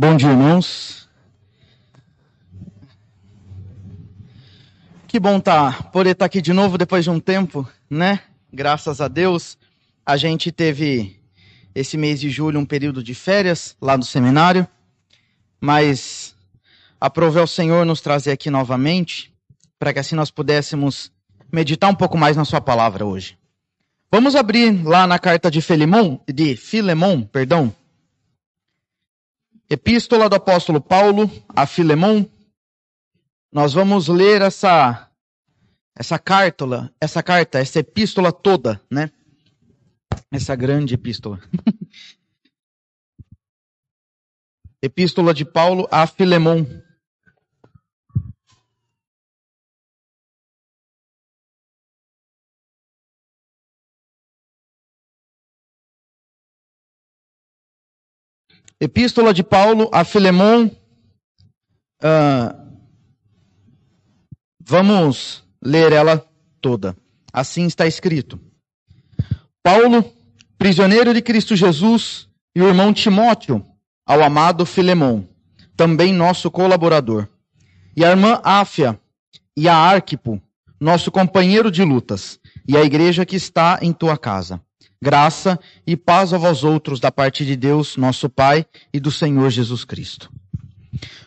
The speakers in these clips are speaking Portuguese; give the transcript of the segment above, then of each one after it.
Bom dia, irmãos. Que bom tá, poder estar tá aqui de novo depois de um tempo, né? Graças a Deus. A gente teve esse mês de julho um período de férias lá no seminário, mas aprove ao Senhor nos trazer aqui novamente, para que assim nós pudéssemos meditar um pouco mais na sua palavra hoje. Vamos abrir lá na carta de Filemon, de Filemon, perdão, Epístola do apóstolo Paulo a Filemon. Nós vamos ler essa essa carta, essa carta, essa epístola toda, né? Essa grande epístola. epístola de Paulo a Filemon. Epístola de Paulo a Filemon. Uh, vamos ler ela toda. Assim está escrito. Paulo, prisioneiro de Cristo Jesus, e o irmão Timóteo, ao amado Filemon, também nosso colaborador, e a irmã Áfia, e a Arquipo, nosso companheiro de lutas, e a igreja que está em tua casa. Graça e paz a vós outros da parte de Deus, nosso Pai, e do Senhor Jesus Cristo.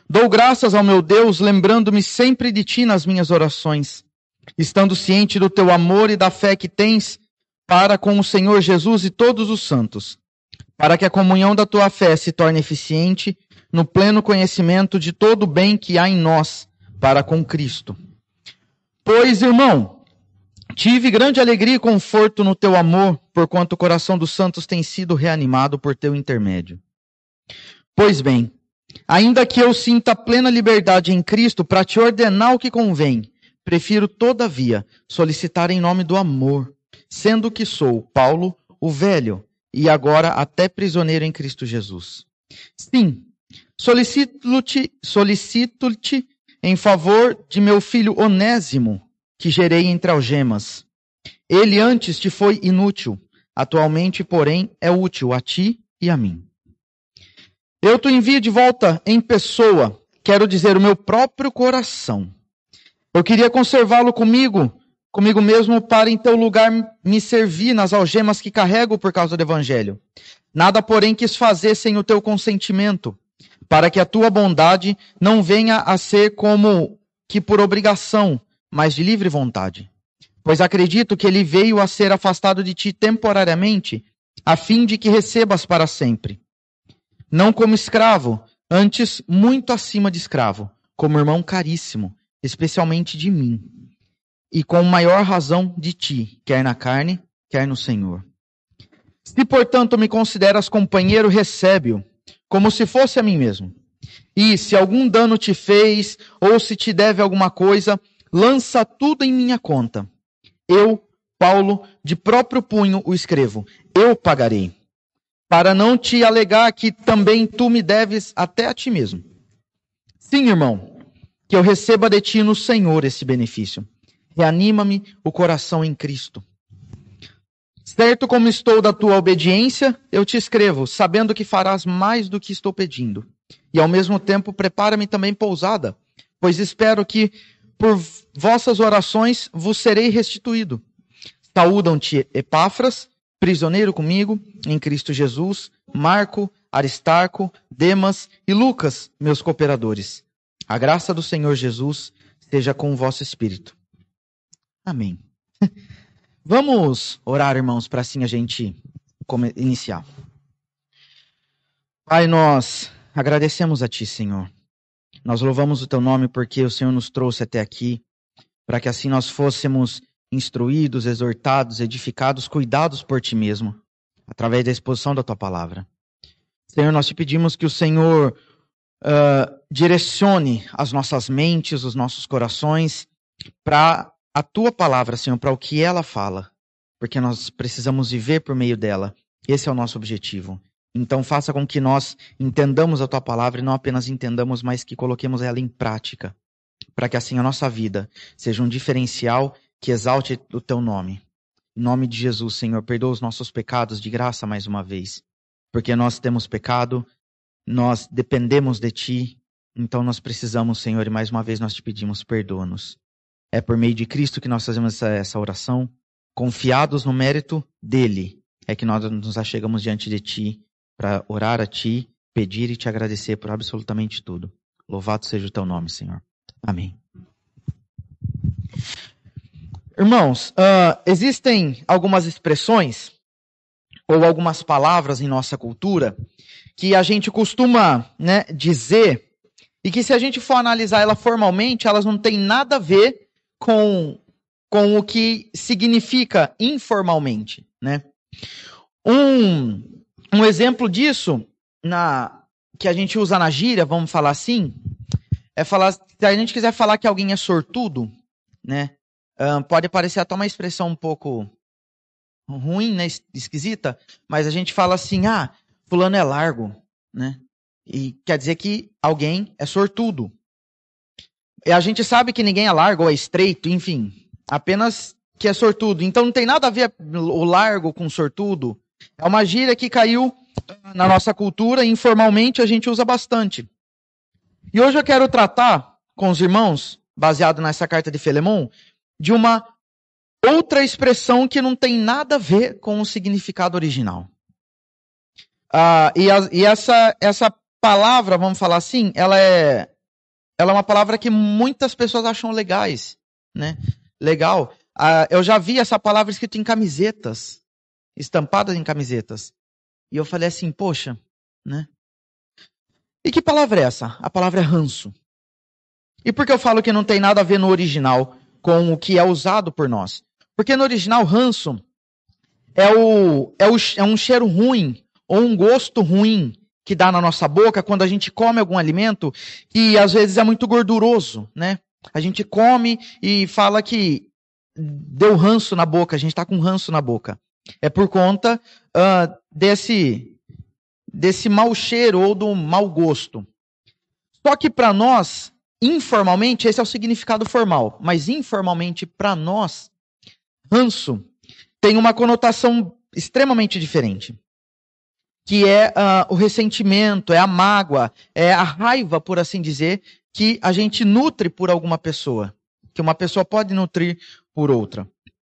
Dou graças ao meu Deus, lembrando-me sempre de ti nas minhas orações, estando ciente do teu amor e da fé que tens para com o Senhor Jesus e todos os santos, para que a comunhão da tua fé se torne eficiente no pleno conhecimento de todo o bem que há em nós para com Cristo. Pois, irmão, Tive grande alegria e conforto no teu amor, porquanto o coração dos santos tem sido reanimado por teu intermédio. Pois bem, ainda que eu sinta plena liberdade em Cristo para te ordenar o que convém, prefiro, todavia, solicitar em nome do amor, sendo que sou, Paulo, o velho, e agora até prisioneiro em Cristo Jesus. Sim, solicito-te solicito em favor de meu filho Onésimo, que gerei entre algemas. Ele antes te foi inútil, atualmente, porém, é útil a ti e a mim. Eu te envio de volta em pessoa, quero dizer, o meu próprio coração. Eu queria conservá-lo comigo, comigo mesmo, para em teu lugar me servir nas algemas que carrego por causa do Evangelho. Nada, porém, quis fazer sem o teu consentimento, para que a tua bondade não venha a ser como que por obrigação, mas de livre vontade. Pois acredito que ele veio a ser afastado de ti temporariamente, a fim de que recebas para sempre. Não como escravo, antes muito acima de escravo, como irmão caríssimo, especialmente de mim, e com maior razão de ti, quer na carne, quer no Senhor. Se, portanto, me consideras companheiro, recebe-o, como se fosse a mim mesmo. E se algum dano te fez, ou se te deve alguma coisa, lança tudo em minha conta. Eu, Paulo, de próprio punho o escrevo. Eu pagarei. Para não te alegar que também tu me deves até a ti mesmo. Sim, irmão, que eu receba de ti no Senhor esse benefício. Reanima-me o coração em Cristo. Certo como estou da tua obediência, eu te escrevo, sabendo que farás mais do que estou pedindo. E ao mesmo tempo prepara-me também pousada, pois espero que por vossas orações vos serei restituído. Saúdam-te Epáfras, prisioneiro comigo, em Cristo Jesus, Marco, Aristarco, Demas e Lucas, meus cooperadores. A graça do Senhor Jesus seja com o vosso espírito. Amém. Vamos orar, irmãos, para assim a gente iniciar. Pai, nós agradecemos a Ti, Senhor nós louvamos o teu nome porque o Senhor nos trouxe até aqui, para que assim nós fôssemos instruídos, exortados, edificados, cuidados por ti mesmo, através da exposição da tua palavra. Senhor, nós te pedimos que o Senhor uh, direcione as nossas mentes, os nossos corações para a tua palavra, Senhor, para o que ela fala, porque nós precisamos viver por meio dela. Esse é o nosso objetivo. Então faça com que nós entendamos a tua palavra e não apenas entendamos, mas que coloquemos ela em prática, para que assim a nossa vida seja um diferencial que exalte o teu nome. Em nome de Jesus, Senhor, perdoa os nossos pecados de graça mais uma vez, porque nós temos pecado nós dependemos de Ti, então nós precisamos, Senhor, e mais uma vez nós te pedimos, perdoa-nos. É por meio de Cristo que nós fazemos essa, essa oração, confiados no mérito dele, é que nós nos achegamos diante de Ti para orar a Ti, pedir e te agradecer por absolutamente tudo. Louvado seja o Teu nome, Senhor. Amém. Irmãos, uh, existem algumas expressões ou algumas palavras em nossa cultura que a gente costuma né, dizer e que se a gente for analisar ela formalmente, elas não têm nada a ver com, com o que significa informalmente. Né? Um, um exemplo disso na, que a gente usa na gíria, vamos falar assim, é falar, se a gente quiser falar que alguém é sortudo, né? pode parecer até uma expressão um pouco ruim, né, esquisita, mas a gente fala assim, ah, fulano é largo, né? E quer dizer que alguém é sortudo. E a gente sabe que ninguém é largo ou é estreito, enfim, apenas que é sortudo. Então não tem nada a ver o largo com sortudo. É uma gíria que caiu na nossa cultura, informalmente a gente usa bastante. E hoje eu quero tratar com os irmãos, baseado nessa carta de Filemon, de uma outra expressão que não tem nada a ver com o significado original. Ah, e, a, e essa, essa palavra, vamos falar assim, ela é, ela é uma palavra que muitas pessoas acham legais, né? Legal. Ah, eu já vi essa palavra escrita em camisetas, estampadas em camisetas. E eu falei assim, poxa, né? E que palavra é essa? A palavra é ranço. E por que eu falo que não tem nada a ver no original com o que é usado por nós? Porque no original, ranço é, o, é, o, é um cheiro ruim ou um gosto ruim que dá na nossa boca quando a gente come algum alimento que às vezes é muito gorduroso, né? A gente come e fala que deu ranço na boca, a gente está com ranço na boca. É por conta uh, desse, desse mau cheiro ou do mau gosto. Só que para nós, informalmente, esse é o significado formal, mas informalmente, para nós, ranço tem uma conotação extremamente diferente. Que é uh, o ressentimento, é a mágoa, é a raiva, por assim dizer, que a gente nutre por alguma pessoa. Que uma pessoa pode nutrir por outra.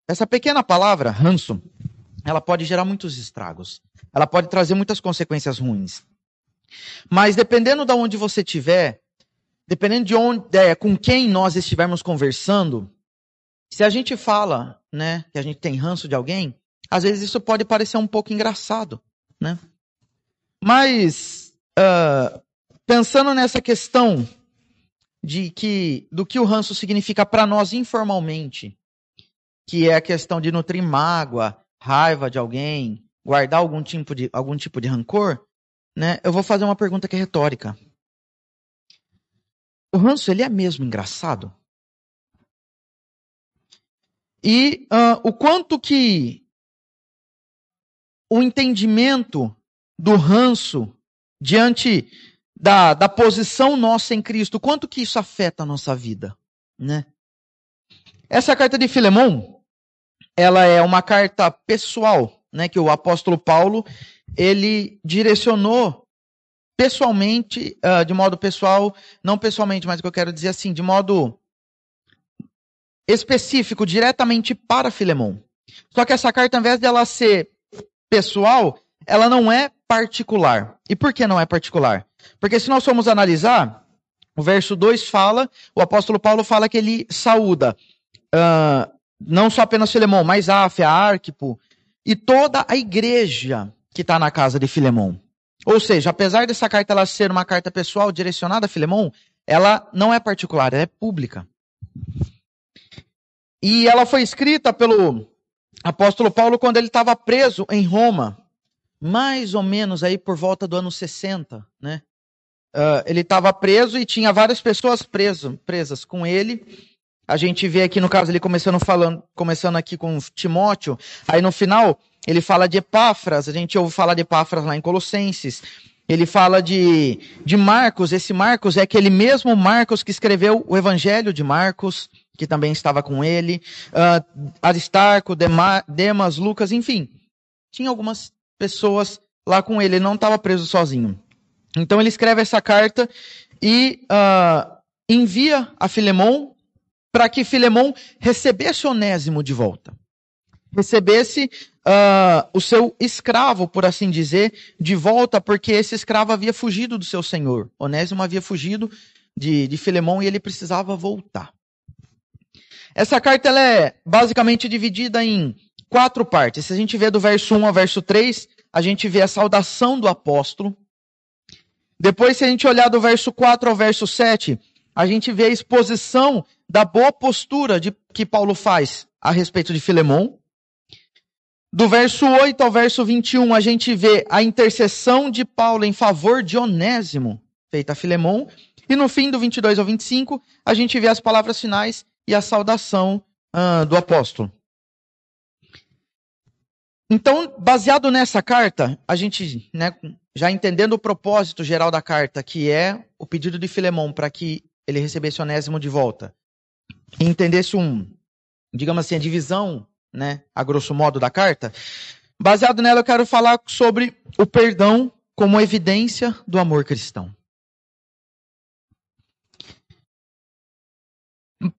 Essa pequena palavra, ranço, ela pode gerar muitos estragos. Ela pode trazer muitas consequências ruins. Mas dependendo de onde você estiver, dependendo de onde, é, com quem nós estivermos conversando, se a gente fala, né, que a gente tem ranço de alguém, às vezes isso pode parecer um pouco engraçado, né? Mas uh, pensando nessa questão de que do que o ranço significa para nós informalmente, que é a questão de nutrir mágoa, raiva de alguém, guardar algum tipo de algum tipo de rancor, né? Eu vou fazer uma pergunta que é retórica. O ranço ele é mesmo engraçado? E uh, o quanto que o entendimento do ranço diante da, da posição nossa em Cristo, quanto que isso afeta a nossa vida, né? Essa carta de Filemão, ela é uma carta pessoal, né, que o apóstolo Paulo, ele direcionou pessoalmente, uh, de modo pessoal, não pessoalmente, mas o que eu quero dizer assim, de modo específico diretamente para Filemão. Só que essa carta, ao invés dela ser pessoal, ela não é particular. E por que não é particular? Porque se nós formos analisar, o verso 2 fala, o apóstolo Paulo fala que ele saúda uh, não só apenas Filemão, mas Áfia, Arquipo e toda a igreja que está na casa de Filemão. Ou seja, apesar dessa carta ela ser uma carta pessoal direcionada a Filemão, ela não é particular, ela é pública. E ela foi escrita pelo apóstolo Paulo quando ele estava preso em Roma, mais ou menos aí por volta do ano 60, né? Uh, ele estava preso e tinha várias pessoas preso, presas com ele. A gente vê aqui no caso ele começando falando, começando aqui com Timóteo. Aí no final ele fala de Epáfras. A gente ouve falar de Epáfras lá em Colossenses. Ele fala de, de Marcos. Esse Marcos é aquele mesmo Marcos que escreveu o Evangelho de Marcos que também estava com ele, uh, Aristarco, Dema, Demas, Lucas, enfim. Tinha algumas pessoas lá com ele, ele não estava preso sozinho. Então ele escreve essa carta e uh, envia a Filemão para que Filemão recebesse Onésimo de volta. Recebesse uh, o seu escravo, por assim dizer, de volta, porque esse escravo havia fugido do seu senhor. Onésimo havia fugido de, de Filemão e ele precisava voltar. Essa carta ela é basicamente dividida em quatro partes. Se a gente vê do verso 1 ao verso 3, a gente vê a saudação do apóstolo. Depois, se a gente olhar do verso 4 ao verso 7, a gente vê a exposição da boa postura de, que Paulo faz a respeito de Filemão. Do verso 8 ao verso 21, a gente vê a intercessão de Paulo em favor de Onésimo, feita a Filemão. E no fim, do 22 ao 25, a gente vê as palavras finais e a saudação uh, do apóstolo. Então, baseado nessa carta, a gente, né, já entendendo o propósito geral da carta, que é o pedido de Filemão para que ele recebesse Onésimo de volta, entendesse um, digamos assim, a divisão, né, a grosso modo da carta, baseado nela eu quero falar sobre o perdão como evidência do amor cristão.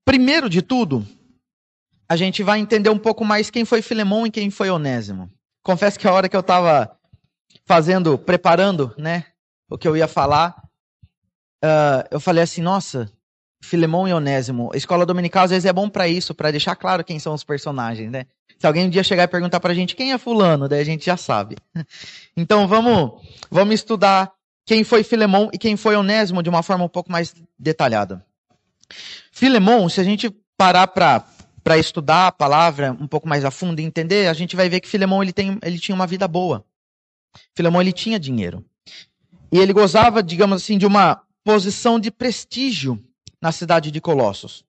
Primeiro de tudo, a gente vai entender um pouco mais quem foi Filemão e quem foi Onésimo. Confesso que a hora que eu estava fazendo, preparando, né, o que eu ia falar, uh, eu falei assim, nossa, Filemão e Onésimo. A escola dominical às vezes é bom para isso, para deixar claro quem são os personagens, né? Se alguém um dia chegar e perguntar pra gente quem é fulano, daí a gente já sabe. Então vamos, vamos estudar quem foi Filemão e quem foi Onésimo de uma forma um pouco mais detalhada. Filemão, se a gente parar para para estudar a palavra um pouco mais a fundo e entender, a gente vai ver que Filemão ele, tem, ele tinha uma vida boa. Filemão ele tinha dinheiro. E ele gozava, digamos assim, de uma posição de prestígio na cidade de Colossos.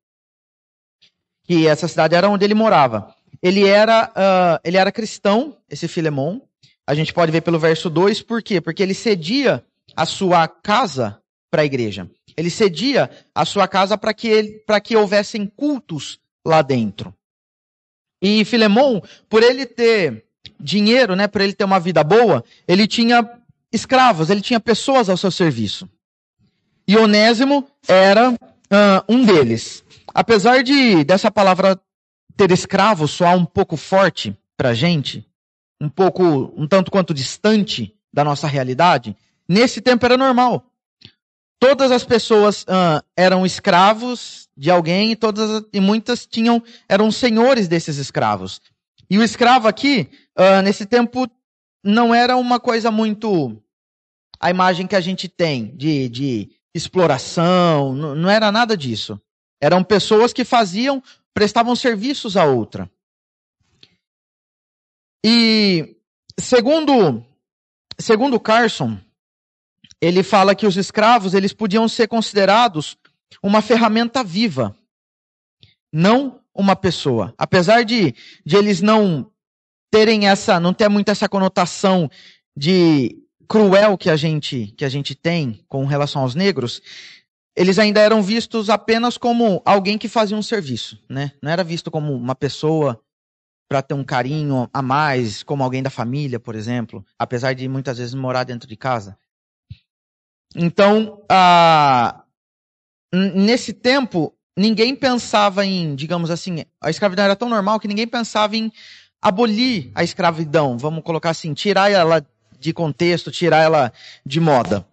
Que essa cidade era onde ele morava. Ele era, uh, ele era cristão, esse Filemão. A gente pode ver pelo verso 2, por quê? Porque ele cedia a sua casa para a igreja. Ele cedia a sua casa para que, que houvessem cultos lá dentro. E Filemão, por ele ter dinheiro, né, por ele ter uma vida boa, ele tinha escravos, ele tinha pessoas ao seu serviço. E Onésimo era uh, um deles. Apesar de dessa palavra ter escravo soar um pouco forte para gente, um pouco, um tanto quanto distante da nossa realidade, nesse tempo era normal. Todas as pessoas uh, eram escravos de alguém e todas e muitas tinham eram senhores desses escravos. E o escravo aqui, uh, nesse tempo, não era uma coisa muito a imagem que a gente tem de, de exploração, não, era nada disso. Eram pessoas que faziam, prestavam serviços a outra. E segundo segundo Carson, ele fala que os escravos eles podiam ser considerados uma ferramenta viva, não uma pessoa. Apesar de, de eles não terem essa, não ter muito essa conotação de cruel que a gente que a gente tem com relação aos negros, eles ainda eram vistos apenas como alguém que fazia um serviço, né? Não era visto como uma pessoa para ter um carinho a mais, como alguém da família, por exemplo, apesar de muitas vezes morar dentro de casa. Então, ah, nesse tempo, ninguém pensava em, digamos assim, a escravidão era tão normal que ninguém pensava em abolir a escravidão, vamos colocar assim, tirar ela de contexto, tirar ela de moda.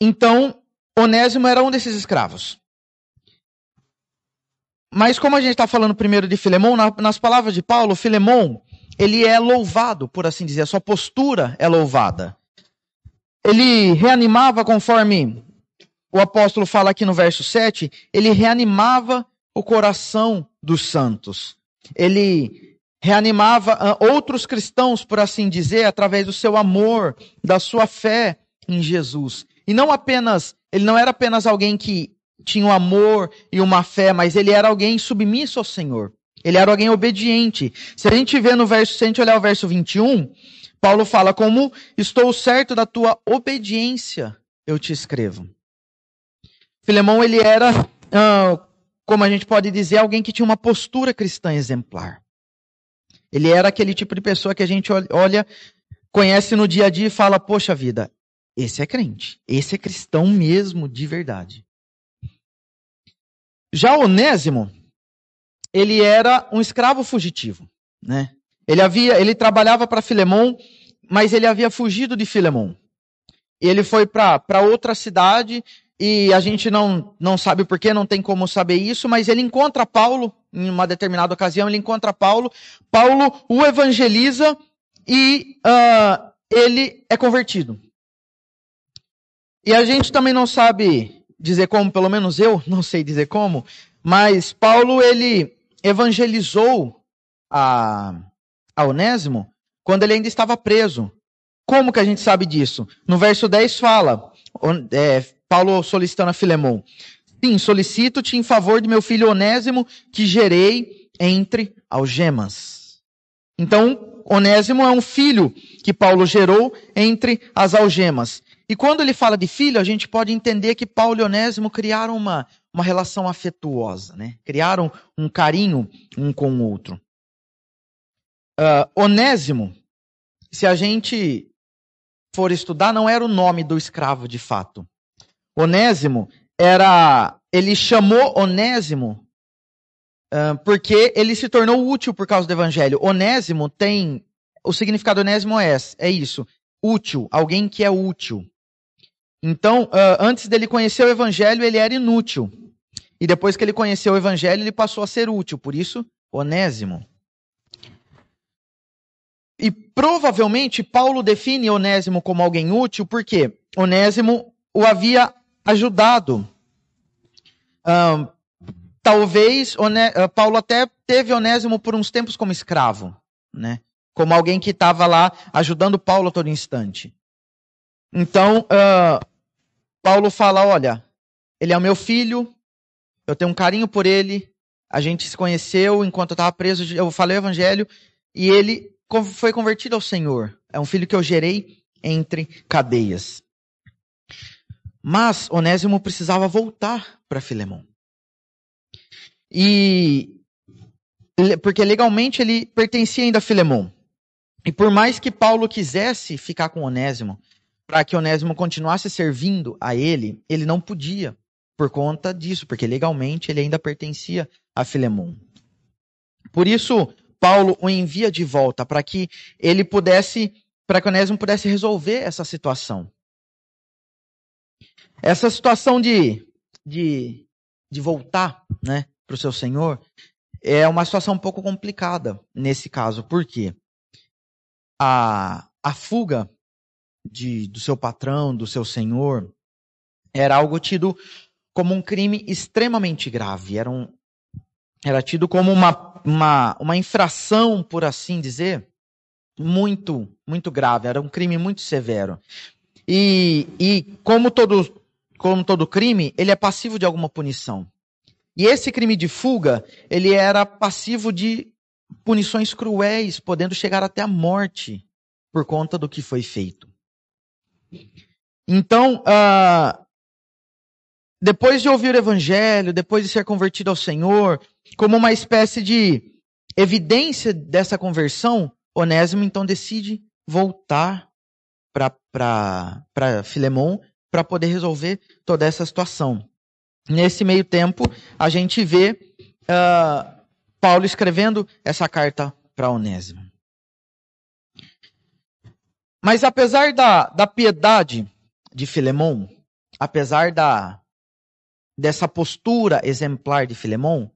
Então, Onésimo era um desses escravos. Mas como a gente está falando primeiro de Filemão, nas palavras de Paulo, Filemão, ele é louvado, por assim dizer, a sua postura é louvada ele reanimava, conforme o apóstolo fala aqui no verso 7, ele reanimava o coração dos santos. Ele reanimava ah, outros cristãos, por assim dizer, através do seu amor, da sua fé em Jesus. E não apenas, ele não era apenas alguém que tinha um amor e uma fé, mas ele era alguém submisso ao Senhor. Ele era alguém obediente. Se a gente vê no verso, se a gente olhar o verso 21, Paulo fala: Como estou certo da tua obediência, eu te escrevo. Filemão, ele era, ah, como a gente pode dizer, alguém que tinha uma postura cristã exemplar. Ele era aquele tipo de pessoa que a gente olha conhece no dia a dia e fala: Poxa vida, esse é crente, esse é cristão mesmo, de verdade. Já Onésimo, ele era um escravo fugitivo, né? Ele havia, ele trabalhava para Filemão, mas ele havia fugido de Filemão. Ele foi para outra cidade e a gente não, não sabe por que, não tem como saber isso, mas ele encontra Paulo, em uma determinada ocasião, ele encontra Paulo, Paulo o evangeliza e uh, ele é convertido. E a gente também não sabe dizer como, pelo menos eu não sei dizer como, mas Paulo ele evangelizou a, a Onésimo quando ele ainda estava preso. Como que a gente sabe disso? No verso 10 fala, é, Paulo solicitando a Filemão, sim, solicito-te em favor de meu filho Onésimo, que gerei entre algemas. Então, Onésimo é um filho que Paulo gerou entre as algemas. E quando ele fala de filho, a gente pode entender que Paulo e Onésimo criaram uma, uma relação afetuosa, né? Criaram um carinho um com o outro. Uh, Onésimo, se a gente for estudar, não era o nome do escravo de fato. Onésimo era. Ele chamou Onésimo uh, porque ele se tornou útil por causa do evangelho. Onésimo tem. O significado Onésimo é, é isso: útil, alguém que é útil. Então, uh, antes dele conhecer o evangelho, ele era inútil. E depois que ele conheceu o evangelho, ele passou a ser útil. Por isso, Onésimo. E provavelmente Paulo define Onésimo como alguém útil, porque Onésimo o havia ajudado. Talvez uh, Paulo até teve Onésimo por uns tempos como escravo, né? Como alguém que estava lá ajudando Paulo a todo instante. Então, Paulo fala: olha, ele é o meu filho, eu tenho um carinho por ele, a gente se conheceu enquanto eu estava preso, eu falei o evangelho, e ele foi convertido ao Senhor. É um filho que eu gerei entre cadeias. Mas Onésimo precisava voltar para Filemão. E porque legalmente ele pertencia ainda a Filemão. E por mais que Paulo quisesse ficar com Onésimo, para que Onésimo continuasse servindo a ele, ele não podia por conta disso, porque legalmente ele ainda pertencia a Filemon. Por isso, Paulo o envia de volta para que ele pudesse, para que Onésimo pudesse resolver essa situação. Essa situação de, de, de voltar né, para o seu Senhor é uma situação um pouco complicada nesse caso. Por quê? A, a fuga de, do seu patrão, do seu senhor, era algo tido como um crime extremamente grave. Era, um, era tido como uma, uma, uma infração, por assim dizer, muito, muito grave. Era um crime muito severo. E, e como, todo, como todo crime, ele é passivo de alguma punição. E esse crime de fuga, ele era passivo de punições cruéis, podendo chegar até a morte por conta do que foi feito. Então, uh, depois de ouvir o evangelho, depois de ser convertido ao Senhor, como uma espécie de evidência dessa conversão, Onésimo então decide voltar para Filemão para poder resolver toda essa situação. Nesse meio tempo, a gente vê uh, Paulo escrevendo essa carta para Onésimo. Mas apesar da, da piedade de Filemão, apesar da, dessa postura exemplar de Filemão,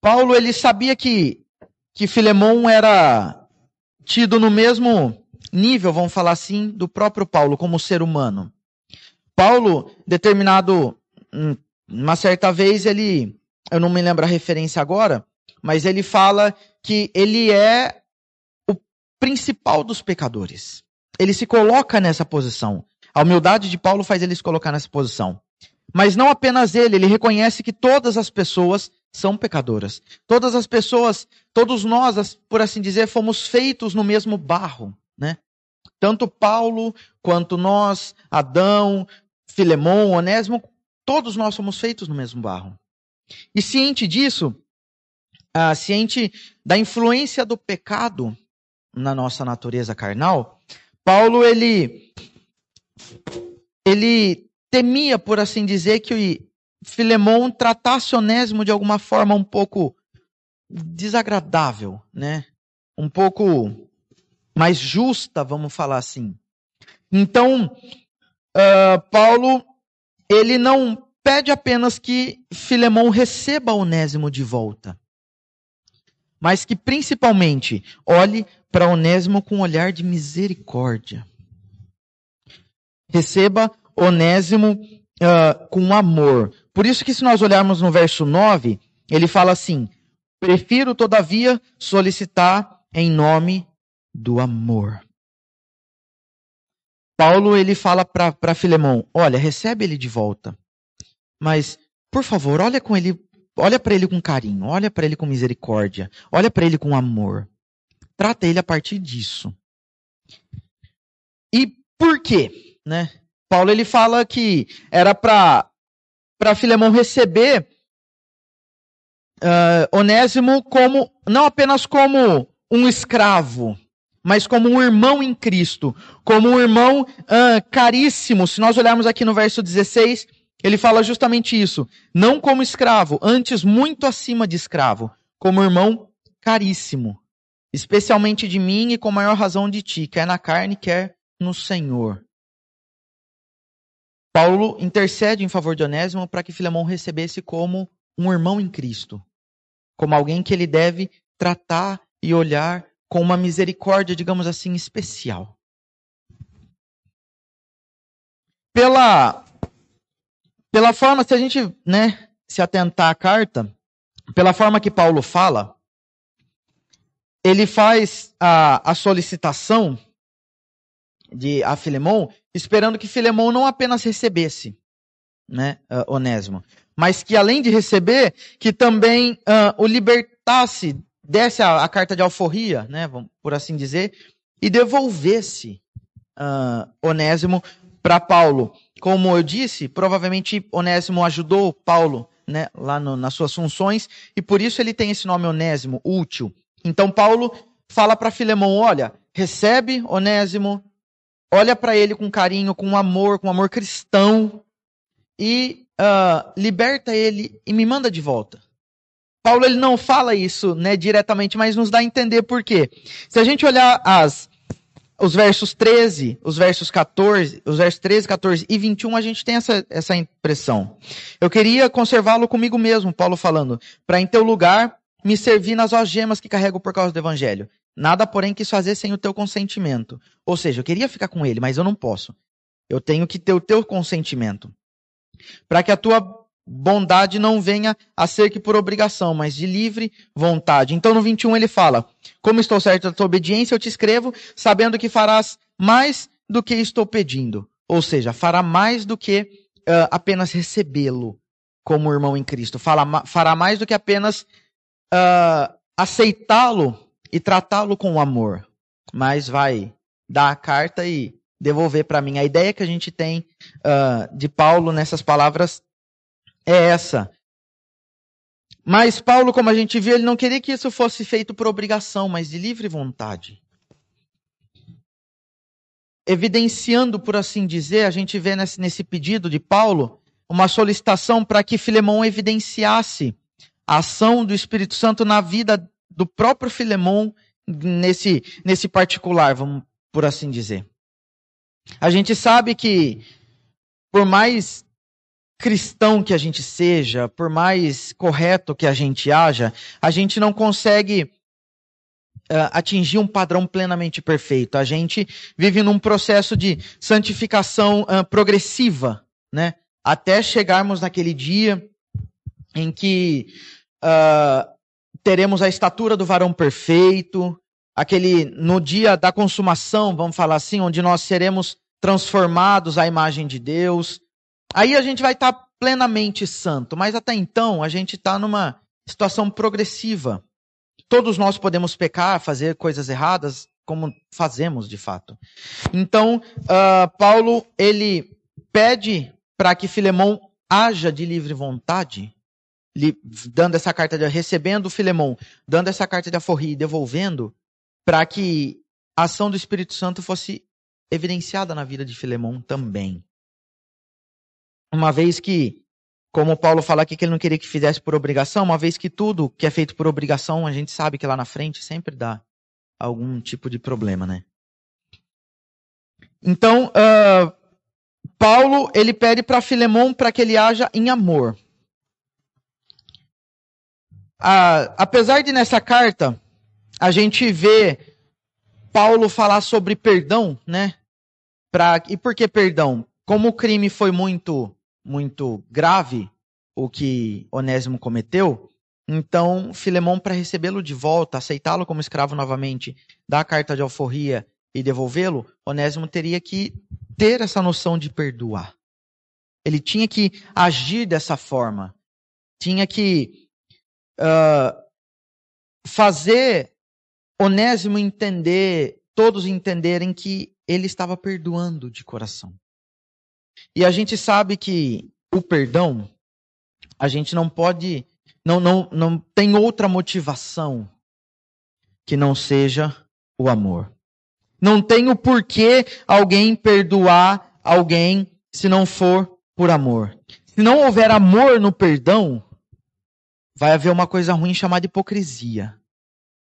Paulo ele sabia que, que Filemão era tido no mesmo nível, vamos falar assim, do próprio Paulo como ser humano. Paulo, determinado, hum, uma certa vez, ele, eu não me lembro a referência agora, mas ele fala que ele é o principal dos pecadores ele se coloca nessa posição. A humildade de Paulo faz ele se colocar nessa posição. Mas não apenas ele, ele reconhece que todas as pessoas são pecadoras. Todas as pessoas, todos nós, por assim dizer, fomos feitos no mesmo barro, né? Tanto Paulo quanto nós, Adão, Filemão, Onésimo, todos nós somos feitos no mesmo barro. E ciente disso, ah, ciente da influência do pecado na nossa natureza carnal, Paulo, ele, ele temia, por assim dizer, que Filemão tratasse Onésimo de alguma forma um pouco desagradável, né? Um pouco mais justa, vamos falar assim. Então, uh, Paulo, ele não pede apenas que Filemão receba Onésimo de volta, mas que principalmente olhe para Onésimo com um olhar de misericórdia. Receba Onésimo uh, com amor. Por isso que se nós olharmos no verso 9, ele fala assim: Prefiro, todavia, solicitar em nome do amor. Paulo ele fala para Filemão: olha, recebe ele de volta, mas por favor, olha com ele, olha para ele com carinho, olha para ele com misericórdia, olha para ele com amor. Trata ele a partir disso. E por quê, né? Paulo ele fala que era para para Filemão receber uh, Onésimo como não apenas como um escravo, mas como um irmão em Cristo, como um irmão uh, caríssimo. Se nós olharmos aqui no verso 16, ele fala justamente isso. Não como escravo, antes muito acima de escravo, como irmão caríssimo. Especialmente de mim e com maior razão de ti, quer na carne, quer no Senhor. Paulo intercede em favor de Onésimo para que Filemão recebesse como um irmão em Cristo, como alguém que ele deve tratar e olhar com uma misericórdia, digamos assim, especial. Pela, pela forma, se a gente né, se atentar à carta, pela forma que Paulo fala, ele faz a, a solicitação de a Filemão, esperando que Filemão não apenas recebesse né, uh, Onésimo, mas que além de receber, que também uh, o libertasse desse a, a carta de alforria, né, por assim dizer, e devolvesse uh, Onésimo para Paulo. Como eu disse, provavelmente Onésimo ajudou Paulo né, lá no, nas suas funções, e por isso ele tem esse nome Onésimo, útil. Então Paulo fala para Filemão: olha, recebe Onésimo, olha para ele com carinho, com amor, com amor cristão, e uh, liberta ele e me manda de volta. Paulo ele não fala isso né, diretamente, mas nos dá a entender por quê. Se a gente olhar as, os versos 13, os versos 14, os versos 13, 14 e 21, a gente tem essa, essa impressão. Eu queria conservá-lo comigo mesmo, Paulo falando, para em teu lugar me servir nas algemas que carrego por causa do evangelho. Nada, porém, quis fazer sem o teu consentimento. Ou seja, eu queria ficar com ele, mas eu não posso. Eu tenho que ter o teu consentimento. Para que a tua bondade não venha a ser que por obrigação, mas de livre vontade. Então no 21 ele fala: Como estou certo da tua obediência, eu te escrevo, sabendo que farás mais do que estou pedindo. Ou seja, fará mais do que uh, apenas recebê-lo como irmão em Cristo. Fala, fará mais do que apenas uh, aceitá-lo e tratá-lo com amor. Mas vai dar a carta e devolver para mim. A ideia que a gente tem uh, de Paulo nessas palavras é essa. Mas Paulo, como a gente viu, ele não queria que isso fosse feito por obrigação, mas de livre vontade. Evidenciando, por assim dizer, a gente vê nesse, nesse pedido de Paulo uma solicitação para que Filemão evidenciasse a ação do Espírito Santo na vida do próprio Filemão nesse, nesse particular, vamos por assim dizer. A gente sabe que, por mais cristão que a gente seja, por mais correto que a gente haja, a gente não consegue uh, atingir um padrão plenamente perfeito. A gente vive num processo de santificação uh, progressiva, né? Até chegarmos naquele dia em que uh, teremos a estatura do varão perfeito, aquele no dia da consumação, vamos falar assim, onde nós seremos transformados à imagem de Deus, Aí a gente vai estar tá plenamente santo, mas até então a gente está numa situação progressiva. Todos nós podemos pecar, fazer coisas erradas, como fazemos de fato. Então, uh, Paulo, ele pede para que Filemão haja de livre vontade, dando essa carta de recebendo Filemão, dando essa carta de aforria e devolvendo, para que a ação do Espírito Santo fosse evidenciada na vida de Filemão também. Uma vez que, como Paulo fala aqui que ele não queria que fizesse por obrigação, uma vez que tudo que é feito por obrigação, a gente sabe que lá na frente sempre dá algum tipo de problema, né? Então, uh, Paulo ele pede para Filemão para que ele haja em amor. Uh, apesar de nessa carta a gente ver Paulo falar sobre perdão, né? Pra, e por que perdão? Como o crime foi muito, muito grave, o que Onésimo cometeu, então Filemão, para recebê-lo de volta, aceitá-lo como escravo novamente, dar a carta de alforria e devolvê-lo, Onésimo teria que ter essa noção de perdoar. Ele tinha que agir dessa forma. Tinha que uh, fazer Onésimo entender, todos entenderem que ele estava perdoando de coração. E a gente sabe que o perdão, a gente não pode, não, não, não tem outra motivação que não seja o amor. Não tem o porquê alguém perdoar alguém se não for por amor. Se não houver amor no perdão, vai haver uma coisa ruim chamada hipocrisia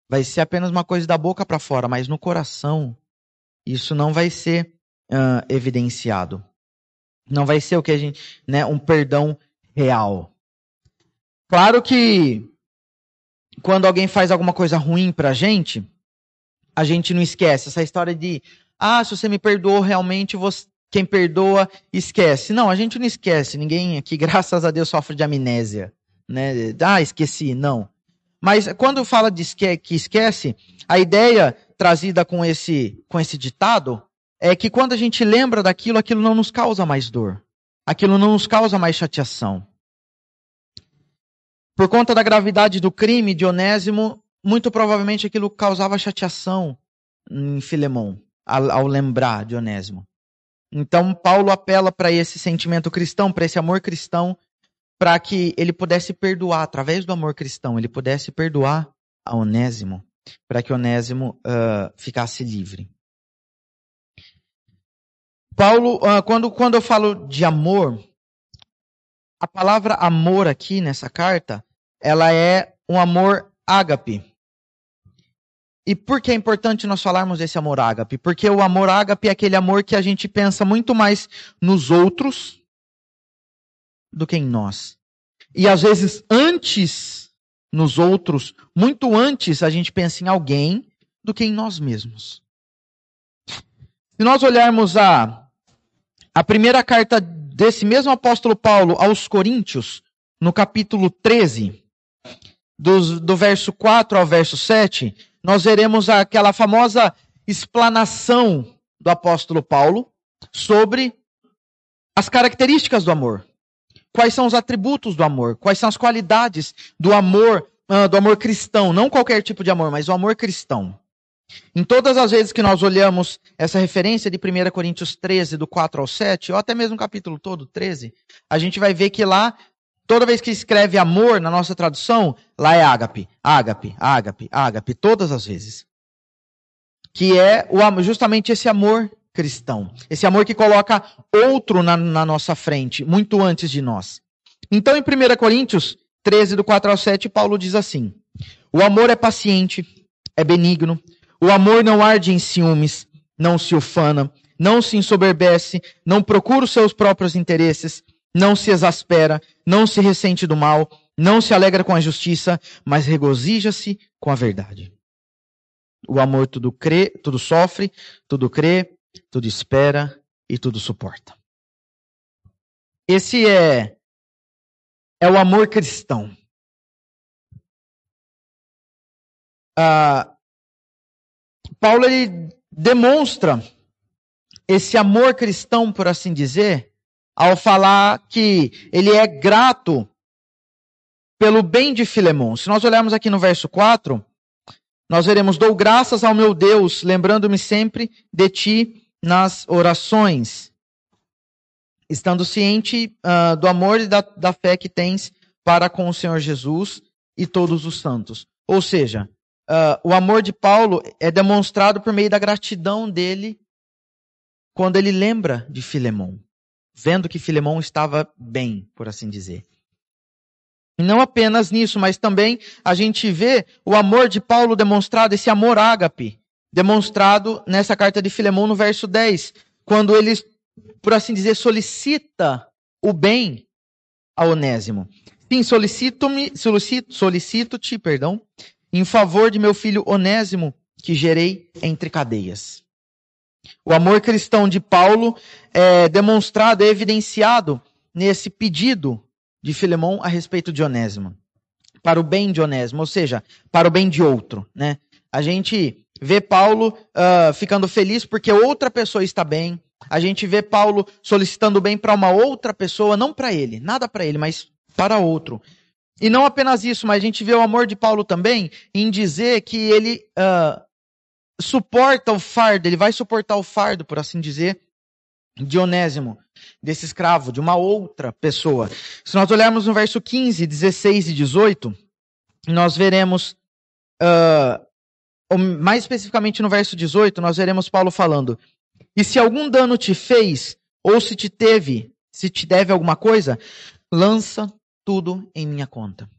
vai ser apenas uma coisa da boca para fora, mas no coração isso não vai ser uh, evidenciado. Não vai ser o que a gente, né, um perdão real. Claro que quando alguém faz alguma coisa ruim pra gente, a gente não esquece essa história de, ah, se você me perdoou realmente, você, quem perdoa esquece. Não, a gente não esquece. Ninguém aqui, graças a Deus, sofre de amnésia, né? Ah, esqueci. Não. Mas quando fala de esque que esquece, a ideia trazida com esse, com esse ditado é que quando a gente lembra daquilo, aquilo não nos causa mais dor. Aquilo não nos causa mais chateação. Por conta da gravidade do crime de Onésimo, muito provavelmente aquilo causava chateação em Filemão, ao, ao lembrar de Onésimo. Então, Paulo apela para esse sentimento cristão, para esse amor cristão para que ele pudesse perdoar, através do amor cristão, ele pudesse perdoar a Onésimo, para que Onésimo uh, ficasse livre. Paulo, uh, quando, quando eu falo de amor, a palavra amor aqui nessa carta, ela é um amor ágape. E por que é importante nós falarmos desse amor ágape? Porque o amor ágape é aquele amor que a gente pensa muito mais nos outros do que em nós. E às vezes antes nos outros, muito antes a gente pensa em alguém do que em nós mesmos. Se nós olharmos a, a primeira carta desse mesmo apóstolo Paulo aos Coríntios, no capítulo 13, do, do verso 4 ao verso 7, nós veremos aquela famosa explanação do apóstolo Paulo sobre as características do amor. Quais são os atributos do amor, quais são as qualidades do amor, uh, do amor cristão, não qualquer tipo de amor, mas o amor cristão. Em todas as vezes que nós olhamos essa referência de 1 Coríntios 13, do 4 ao 7, ou até mesmo o capítulo todo, 13, a gente vai ver que lá, toda vez que escreve amor na nossa tradução, lá é ágape, ágape, ágape, ágape, todas as vezes. Que é o, justamente esse amor cristão. Esse amor que coloca outro na, na nossa frente, muito antes de nós. Então, em 1 Coríntios 13, do 4 ao 7, Paulo diz assim: O amor é paciente, é benigno, o amor não arde em ciúmes, não se ufana, não se ensoberbece, não procura os seus próprios interesses, não se exaspera, não se ressente do mal, não se alegra com a justiça, mas regozija-se com a verdade. O amor tudo crê, tudo sofre, tudo crê, tudo espera e tudo suporta. Esse é é o amor cristão. Ah, Paulo ele demonstra esse amor cristão, por assim dizer, ao falar que ele é grato pelo bem de Filemão. Se nós olharmos aqui no verso 4, nós veremos: Dou graças ao meu Deus, lembrando-me sempre de ti nas orações, estando ciente uh, do amor e da, da fé que tens para com o Senhor Jesus e todos os santos. Ou seja, uh, o amor de Paulo é demonstrado por meio da gratidão dele quando ele lembra de Filemão, vendo que Filemão estava bem, por assim dizer. E não apenas nisso, mas também a gente vê o amor de Paulo demonstrado, esse amor ágape, demonstrado nessa carta de Filemão no verso 10, quando ele, por assim dizer, solicita o bem a Onésimo. Sim, solicito-me, solicito, solicito-te, perdão, em favor de meu filho Onésimo, que gerei entre cadeias. O amor cristão de Paulo é demonstrado, é evidenciado nesse pedido de Filemão a respeito de Onésimo. Para o bem de Onésimo, ou seja, para o bem de outro, né? A gente vê Paulo uh, ficando feliz porque outra pessoa está bem. A gente vê Paulo solicitando bem para uma outra pessoa, não para ele, nada para ele, mas para outro. E não apenas isso, mas a gente vê o amor de Paulo também em dizer que ele uh, suporta o fardo, ele vai suportar o fardo, por assim dizer, de Onésimo, desse escravo, de uma outra pessoa. Se nós olharmos no verso 15, 16 e 18, nós veremos, uh, mais especificamente no verso 18, nós veremos Paulo falando: E se algum dano te fez, ou se te teve, se te deve alguma coisa, lança tudo em minha conta.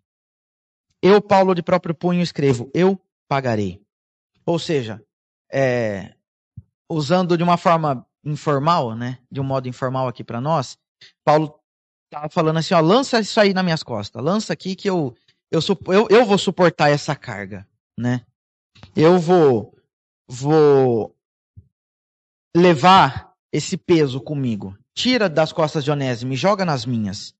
Eu, Paulo, de próprio punho, escrevo: Eu pagarei. Ou seja, é, usando de uma forma informal, né, de um modo informal aqui para nós, Paulo tá falando assim, ó, lança isso aí nas minhas costas, lança aqui que eu eu, eu, eu vou suportar essa carga, né? Eu vou vou levar esse peso comigo. Tira das costas de Onésimo e joga nas minhas.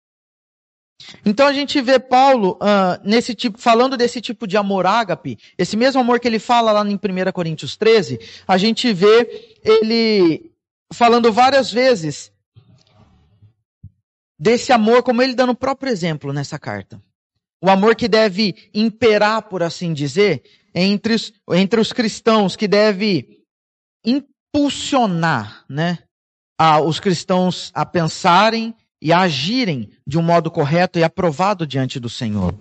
Então a gente vê Paulo uh, nesse tipo, falando desse tipo de amor ágape, esse mesmo amor que ele fala lá em 1 Coríntios 13, a gente vê ele falando várias vezes desse amor, como ele dando o próprio exemplo nessa carta. O amor que deve imperar, por assim dizer, entre os, entre os cristãos, que deve impulsionar né, a, os cristãos a pensarem e agirem de um modo correto e aprovado diante do Senhor.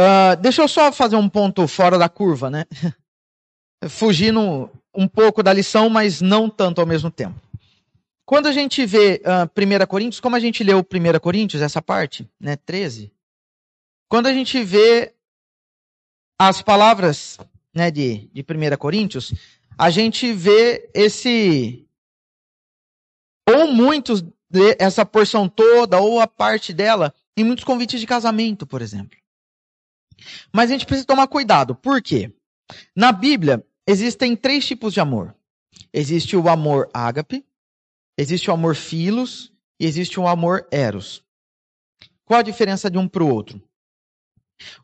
Uh, deixa eu só fazer um ponto fora da curva, né? Fugindo um pouco da lição, mas não tanto ao mesmo tempo. Quando a gente vê uh, ah, 1 Coríntios, como a gente leu 1 Coríntios, essa parte, né, 13, quando a gente vê as palavras né, de, de 1 Coríntios, a gente vê esse. Ou muitos essa porção toda ou a parte dela em muitos convites de casamento, por exemplo. Mas a gente precisa tomar cuidado. Por quê? Na Bíblia existem três tipos de amor. Existe o amor ágape, existe o amor filos e existe o amor eros. Qual a diferença de um para o outro?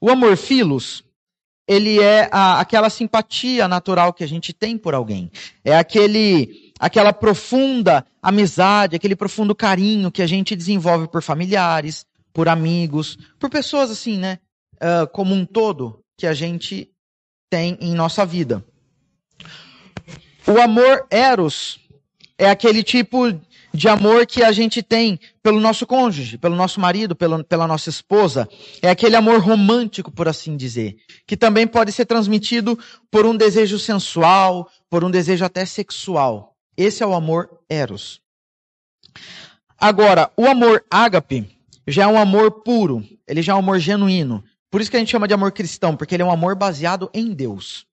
O amor filos, ele é a, aquela simpatia natural que a gente tem por alguém. É aquele aquela profunda amizade, aquele profundo carinho que a gente desenvolve por familiares, por amigos, por pessoas assim, né? Uh, como um todo que a gente tem em nossa vida. O amor eros é aquele tipo de amor que a gente tem pelo nosso cônjuge, pelo nosso marido, pelo, pela nossa esposa. É aquele amor romântico, por assim dizer, que também pode ser transmitido por um desejo sensual, por um desejo até sexual. Esse é o amor eros. Agora, o amor ágape já é um amor puro, ele já é um amor genuíno. Por isso que a gente chama de amor cristão, porque ele é um amor baseado em Deus.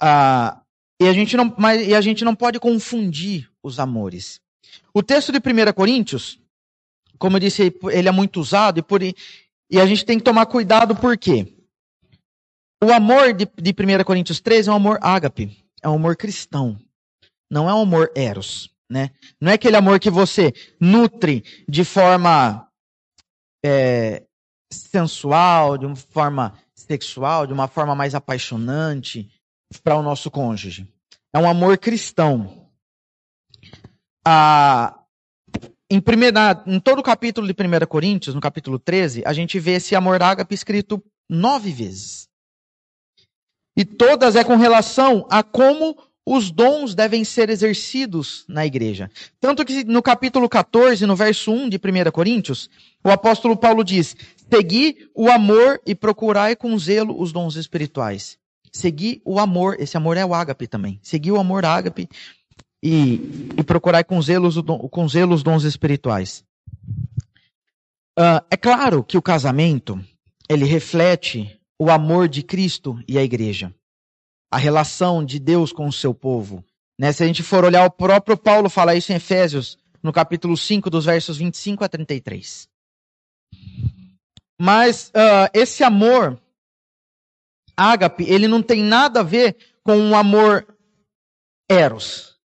Ah, e, a gente não, mas, e a gente não pode confundir os amores. O texto de 1 Coríntios, como eu disse, ele é muito usado e, por, e a gente tem que tomar cuidado por quê? O amor de, de 1 Coríntios 13 é um amor ágape, é um amor cristão não é um amor eros, né? Não é aquele amor que você nutre de forma é, sensual, de uma forma sexual, de uma forma mais apaixonante para o nosso cônjuge. É um amor cristão. Ah, em, primeira, em todo o capítulo de 1 Coríntios, no capítulo 13, a gente vê esse amor ágape escrito nove vezes. E todas é com relação a como os dons devem ser exercidos na igreja. Tanto que no capítulo 14, no verso 1 de 1 Coríntios, o apóstolo Paulo diz: Segui o amor e procurai com zelo os dons espirituais. seguir o amor, esse amor é o ágape também. Seguir o amor ágape e, e procurar com zelos, com zelos dons espirituais. Uh, é claro que o casamento, ele reflete o amor de Cristo e a igreja. A relação de Deus com o seu povo. Né? Se a gente for olhar, o próprio Paulo fala isso em Efésios, no capítulo 5, dos versos 25 a 33. Mas uh, esse amor ágape, ele não tem nada a ver com o um amor eros.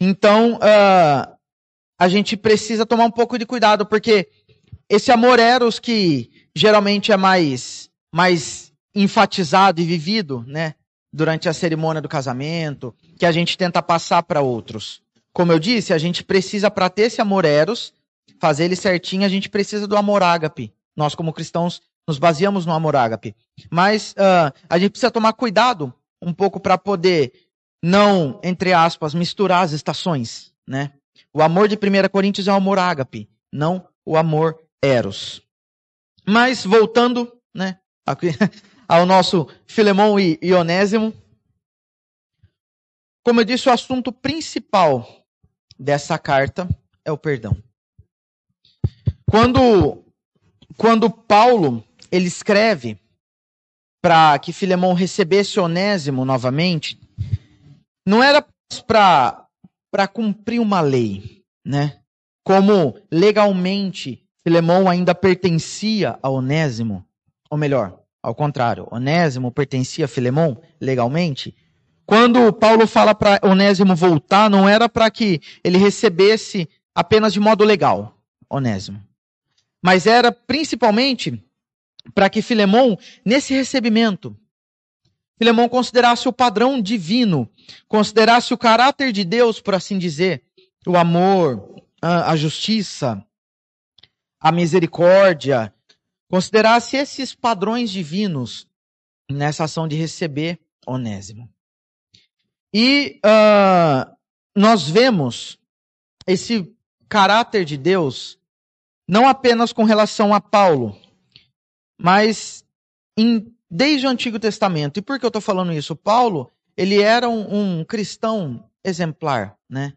Então, uh, a gente precisa tomar um pouco de cuidado, porque esse amor eros que geralmente é mais, mais enfatizado e vivido, né? Durante a cerimônia do casamento, que a gente tenta passar para outros. Como eu disse, a gente precisa, para ter esse amor eros, fazer ele certinho, a gente precisa do amor ágape. Nós, como cristãos, nos baseamos no amor ágape. Mas uh, a gente precisa tomar cuidado um pouco para poder não, entre aspas, misturar as estações, né? O amor de 1 Coríntios é o amor ágape, não o amor eros. Mas voltando, né, ao nosso Filemão e Onésimo, como eu disse, o assunto principal dessa carta é o perdão. Quando quando Paulo ele escreve para que Filemão recebesse Onésimo novamente, não era para para cumprir uma lei, né? Como legalmente Filemão ainda pertencia a Onésimo, ou melhor, ao contrário, Onésimo pertencia a Filemão legalmente. Quando Paulo fala para Onésimo voltar, não era para que ele recebesse apenas de modo legal, Onésimo mas era principalmente para que Filemão, nesse recebimento, Filemão considerasse o padrão divino, considerasse o caráter de Deus, por assim dizer, o amor, a justiça, a misericórdia, considerasse esses padrões divinos nessa ação de receber Onésimo. E uh, nós vemos esse caráter de Deus não apenas com relação a Paulo, mas em, desde o Antigo Testamento. E por que eu estou falando isso? Paulo, ele era um, um cristão exemplar, né?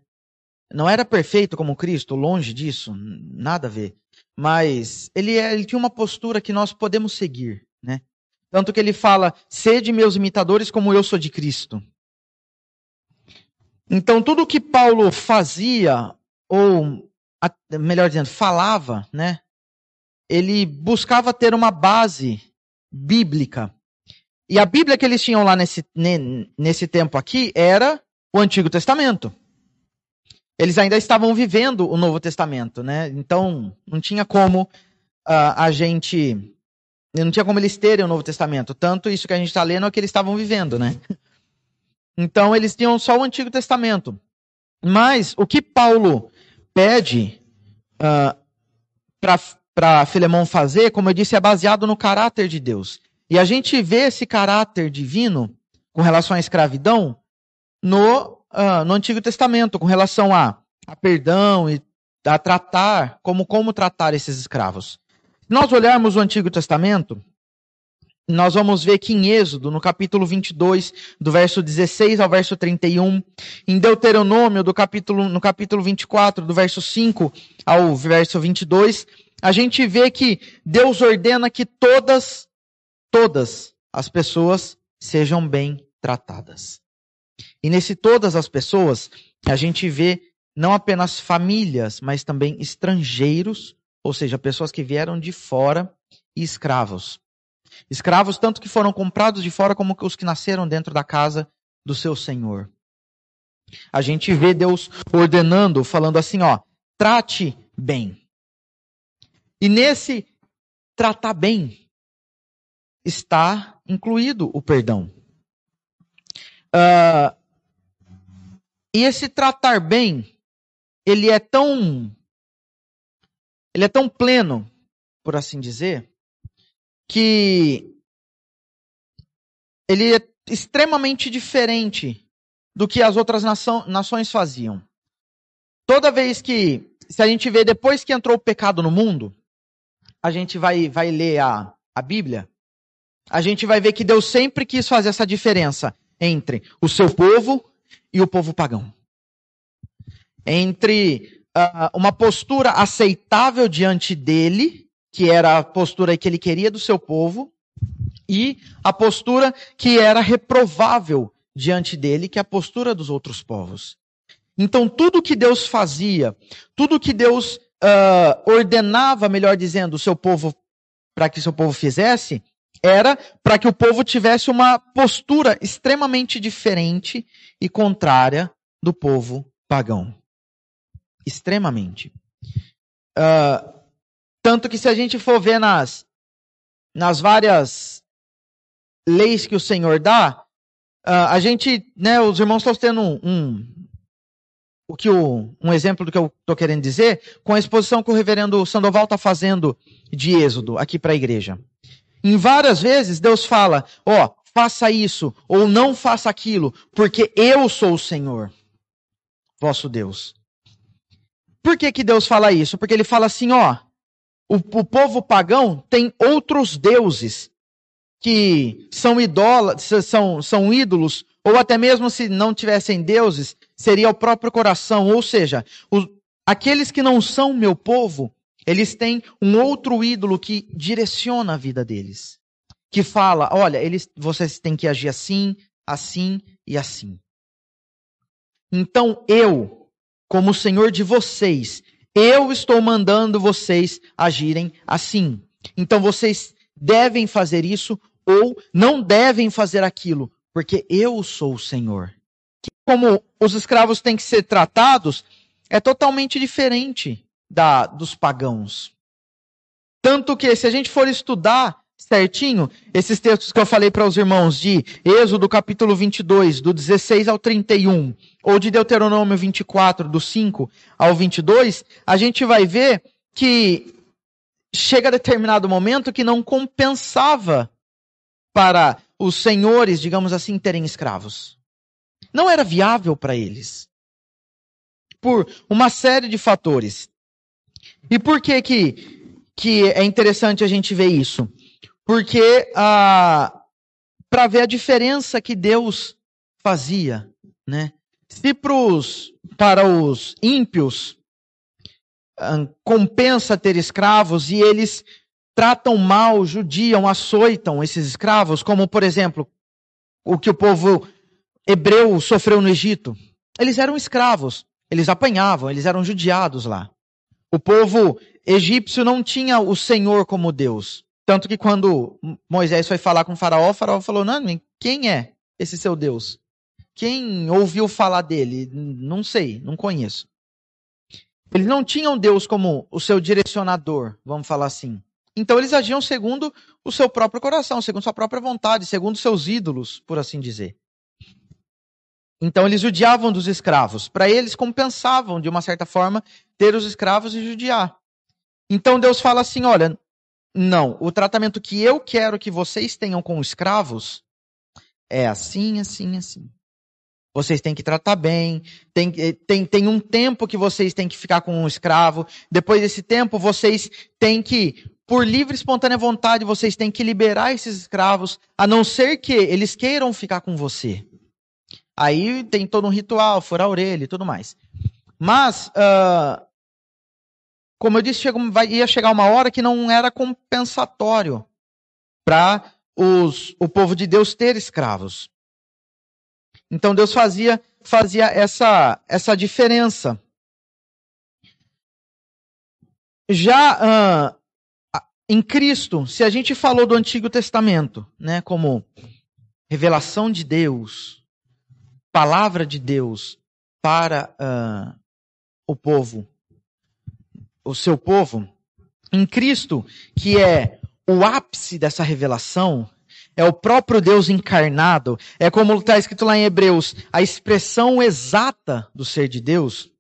Não era perfeito como Cristo, longe disso, nada a ver. Mas ele, é, ele tinha uma postura que nós podemos seguir, né? Tanto que ele fala: sede meus imitadores como eu sou de Cristo. Então, tudo que Paulo fazia ou melhor dizendo, falava, né? Ele buscava ter uma base bíblica. E a Bíblia que eles tinham lá nesse, nesse tempo aqui era o Antigo Testamento. Eles ainda estavam vivendo o Novo Testamento, né? Então, não tinha como uh, a gente. Não tinha como eles terem o Novo Testamento. Tanto isso que a gente está lendo é que eles estavam vivendo, né? Então, eles tinham só o Antigo Testamento. Mas o que Paulo pede uh, ah, para Filemão fazer, como eu disse, é baseado no caráter de Deus. E a gente vê esse caráter divino com relação à escravidão no, uh, no Antigo Testamento, com relação a, a perdão e a tratar, como, como tratar esses escravos. Se nós olharmos o Antigo Testamento, nós vamos ver que em Êxodo, no capítulo 22, do verso 16 ao verso 31, em Deuteronômio, do capítulo, no capítulo 24, do verso 5 ao verso 22, a gente vê que Deus ordena que todas, todas as pessoas sejam bem tratadas. E nesse todas as pessoas, a gente vê não apenas famílias, mas também estrangeiros, ou seja, pessoas que vieram de fora e escravos. Escravos tanto que foram comprados de fora como os que nasceram dentro da casa do seu senhor. A gente vê Deus ordenando, falando assim, ó, trate bem. E nesse tratar bem está incluído o perdão. Uh, e esse tratar bem, ele é tão, ele é tão pleno, por assim dizer, que ele é extremamente diferente do que as outras nação, nações faziam. Toda vez que, se a gente vê depois que entrou o pecado no mundo, a gente vai, vai ler a, a Bíblia, a gente vai ver que Deus sempre quis fazer essa diferença entre o seu povo e o povo pagão. Entre uh, uma postura aceitável diante dele, que era a postura que ele queria do seu povo, e a postura que era reprovável diante dele, que é a postura dos outros povos. Então, tudo que Deus fazia, tudo que Deus uh, ordenava, melhor dizendo, o seu povo, para que seu povo fizesse, era para que o povo tivesse uma postura extremamente diferente e contrária do povo pagão. Extremamente. Uh, tanto que se a gente for ver nas, nas várias leis que o Senhor dá, uh, a gente, né, os irmãos estão tendo um, um, o que o, um exemplo do que eu estou querendo dizer, com a exposição que o reverendo Sandoval está fazendo de Êxodo aqui para a igreja. Em várias vezes Deus fala, ó, oh, faça isso ou não faça aquilo, porque eu sou o Senhor, vosso Deus. Por que que Deus fala isso? Porque ele fala assim, ó, o, o povo pagão tem outros deuses que são idólatras, são, são ídolos, ou até mesmo se não tivessem deuses, seria o próprio coração. Ou seja, aqueles que não são meu povo, eles têm um outro ídolo que direciona a vida deles. Que fala, olha, eles, vocês têm que agir assim, assim e assim. Então eu, como Senhor de vocês, eu estou mandando vocês agirem assim. Então vocês devem fazer isso ou não devem fazer aquilo, porque eu sou o Senhor. Como os escravos têm que ser tratados, é totalmente diferente da dos pagãos. Tanto que, se a gente for estudar certinho, esses textos que eu falei para os irmãos de Êxodo capítulo 22, do 16 ao 31, ou de Deuteronômio 24, do 5 ao 22, a gente vai ver que chega a determinado momento que não compensava para os senhores, digamos assim, terem escravos. Não era viável para eles. Por uma série de fatores. E por que que, que é interessante a gente ver isso? Porque ah, para ver a diferença que Deus fazia, né? Se pros, para os ímpios ah, compensa ter escravos e eles tratam mal, judiam, açoitam esses escravos, como por exemplo o que o povo hebreu sofreu no Egito. Eles eram escravos, eles apanhavam, eles eram judiados lá. O povo egípcio não tinha o Senhor como Deus. Tanto que quando Moisés foi falar com o faraó, o faraó falou, não, quem é esse seu Deus? Quem ouviu falar dele? Não sei, não conheço. Eles não tinham Deus como o seu direcionador, vamos falar assim. Então eles agiam segundo o seu próprio coração, segundo sua própria vontade, segundo seus ídolos, por assim dizer. Então eles judiavam dos escravos. Para eles compensavam, de uma certa forma, ter os escravos e judiar. Então Deus fala assim: olha, não, o tratamento que eu quero que vocês tenham com escravos é assim, assim, assim. Vocês têm que tratar bem, tem, eh, tem, tem um tempo que vocês têm que ficar com um escravo. Depois desse tempo, vocês têm que, por livre e espontânea vontade, vocês têm que liberar esses escravos, a não ser que eles queiram ficar com você. Aí tem todo um ritual, furar a orelha e tudo mais. Mas, uh, como eu disse, chegou, vai, ia chegar uma hora que não era compensatório para o povo de Deus ter escravos. Então Deus fazia, fazia essa, essa diferença. Já uh, em Cristo, se a gente falou do Antigo Testamento, né, como revelação de Deus, palavra de Deus para uh, o povo, o seu povo, em Cristo, que é o ápice dessa revelação, é o próprio Deus encarnado, é como está escrito lá em Hebreus, a expressão exata do ser de Deus.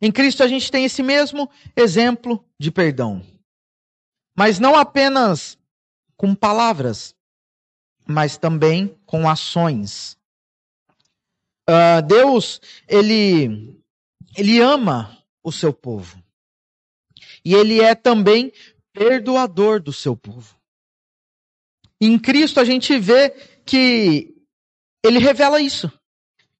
Em Cristo a gente tem esse mesmo exemplo de perdão. Mas não apenas com palavras, mas também com ações. Uh, Deus, ele, ele ama o seu povo. E ele é também perdoador do seu povo. Em Cristo a gente vê que ele revela isso.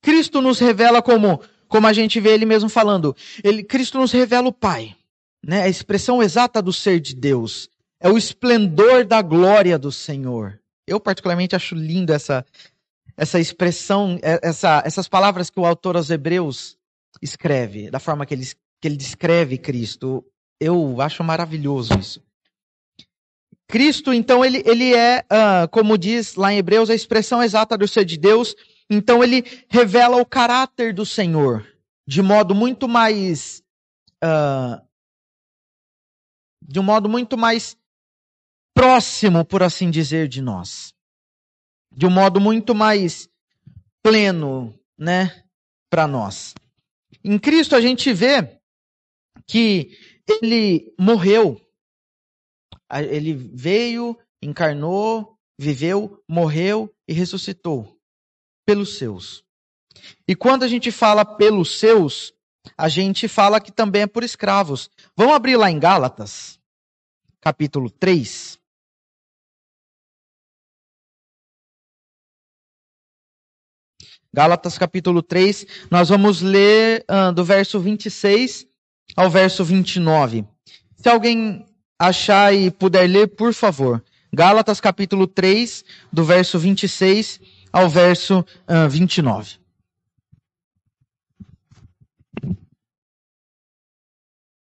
Cristo nos revela como, como a gente vê ele mesmo falando. Ele, Cristo nos revela o Pai, né? A expressão exata do ser de Deus. É o esplendor da glória do Senhor. Eu particularmente acho lindo essa essa expressão, é, essa, essas palavras que o autor aos Hebreus escreve, da forma que ele, que ele descreve Cristo. Eu acho maravilhoso isso. Cristo, então, ele, ele é, uh, como diz lá em Hebreus, a expressão exata do ser de Deus. Então, ele revela o caráter do Senhor de modo muito mais. Uh, de um modo muito mais próximo, por assim dizer, de nós. De um modo muito mais pleno, né, para nós. Em Cristo a gente vê que ele morreu ele veio, encarnou, viveu, morreu e ressuscitou pelos seus. E quando a gente fala pelos seus, a gente fala que também é por escravos. Vamos abrir lá em Gálatas, capítulo 3. Gálatas capítulo 3, nós vamos ler uh, do verso 26 ao verso 29. Se alguém achar e puder ler, por favor. Gálatas capítulo 3, do verso 26 ao verso uh, 29.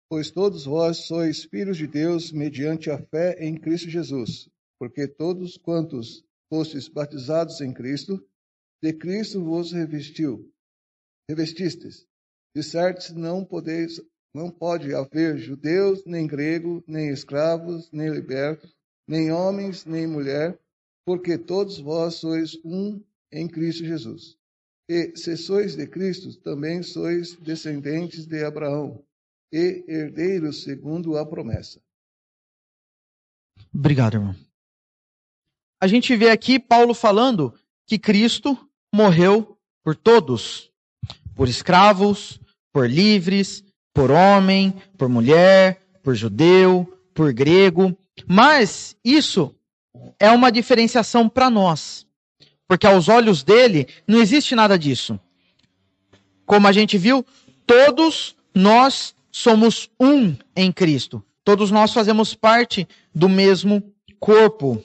Pois todos vós sois filhos de Deus mediante a fé em Cristo Jesus, porque todos quantos fostes batizados em Cristo, de Cristo vos revestiu, revestistes. De certo não podeis não pode haver judeus, nem gregos, nem escravos, nem libertos, nem homens, nem mulher, porque todos vós sois um em Cristo Jesus. E se sois de Cristo, também sois descendentes de Abraão e herdeiros segundo a promessa. Obrigado, irmão. A gente vê aqui Paulo falando que Cristo morreu por todos, por escravos, por livres, por homem, por mulher, por judeu, por grego. Mas isso é uma diferenciação para nós. Porque aos olhos dele não existe nada disso. Como a gente viu, todos nós somos um em Cristo. Todos nós fazemos parte do mesmo corpo.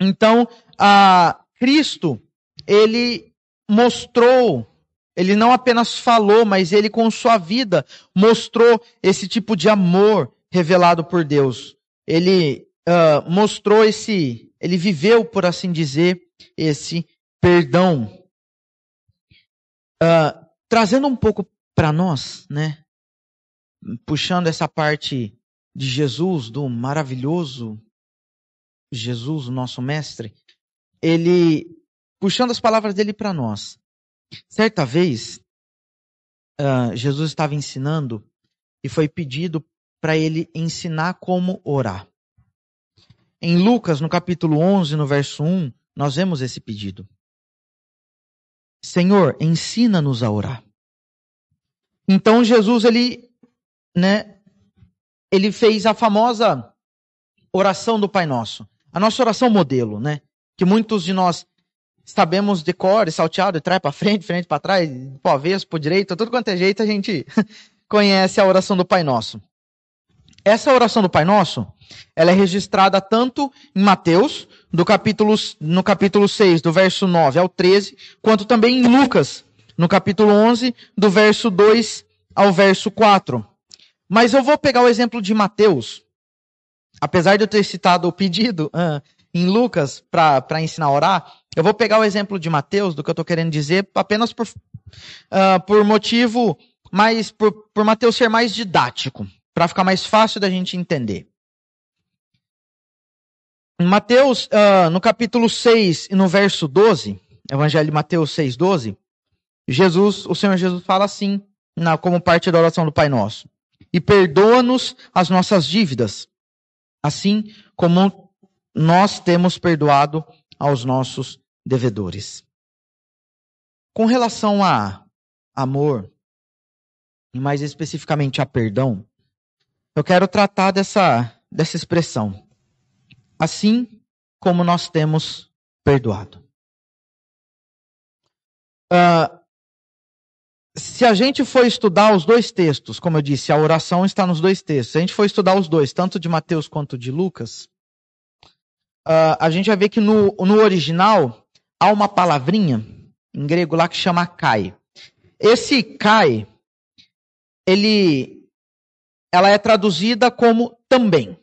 Então, a Cristo, ele mostrou ele não apenas falou, mas ele com sua vida mostrou esse tipo de amor revelado por Deus. Ele uh, mostrou esse, ele viveu, por assim dizer, esse perdão. Uh, trazendo um pouco para nós, né? Puxando essa parte de Jesus, do maravilhoso Jesus, o nosso mestre, ele puxando as palavras dele para nós. Certa vez, uh, Jesus estava ensinando e foi pedido para ele ensinar como orar. Em Lucas, no capítulo 11, no verso 1, nós vemos esse pedido. Senhor, ensina-nos a orar. Então Jesus ele, né, ele fez a famosa oração do Pai Nosso, a nossa oração modelo, né, que muitos de nós sabemos de cor, salteado, trás para frente, frente para trás, pro avesso, pro direito, tudo quanto é jeito, a gente conhece a oração do Pai Nosso. Essa oração do Pai Nosso, ela é registrada tanto em Mateus, do capítulo, no capítulo 6, do verso 9 ao 13, quanto também em Lucas, no capítulo 11, do verso 2 ao verso 4. Mas eu vou pegar o exemplo de Mateus, apesar de eu ter citado o pedido uh, em Lucas para ensinar a orar, eu vou pegar o exemplo de Mateus, do que eu estou querendo dizer, apenas por, uh, por motivo mais, por, por Mateus ser mais didático, para ficar mais fácil da gente entender. Mateus, uh, no capítulo 6 e no verso 12, Evangelho de Mateus 6, 12, Jesus, o Senhor Jesus fala assim, na, como parte da oração do Pai Nosso. E perdoa-nos as nossas dívidas, assim como nós temos perdoado aos nossos devedores. Com relação a amor, e mais especificamente a perdão, eu quero tratar dessa, dessa expressão. Assim como nós temos perdoado. Uh, se a gente for estudar os dois textos, como eu disse, a oração está nos dois textos. Se a gente for estudar os dois, tanto de Mateus quanto de Lucas, uh, a gente vai ver que no, no original há uma palavrinha em grego lá que chama kai. Esse kai, ele, ela é traduzida como também.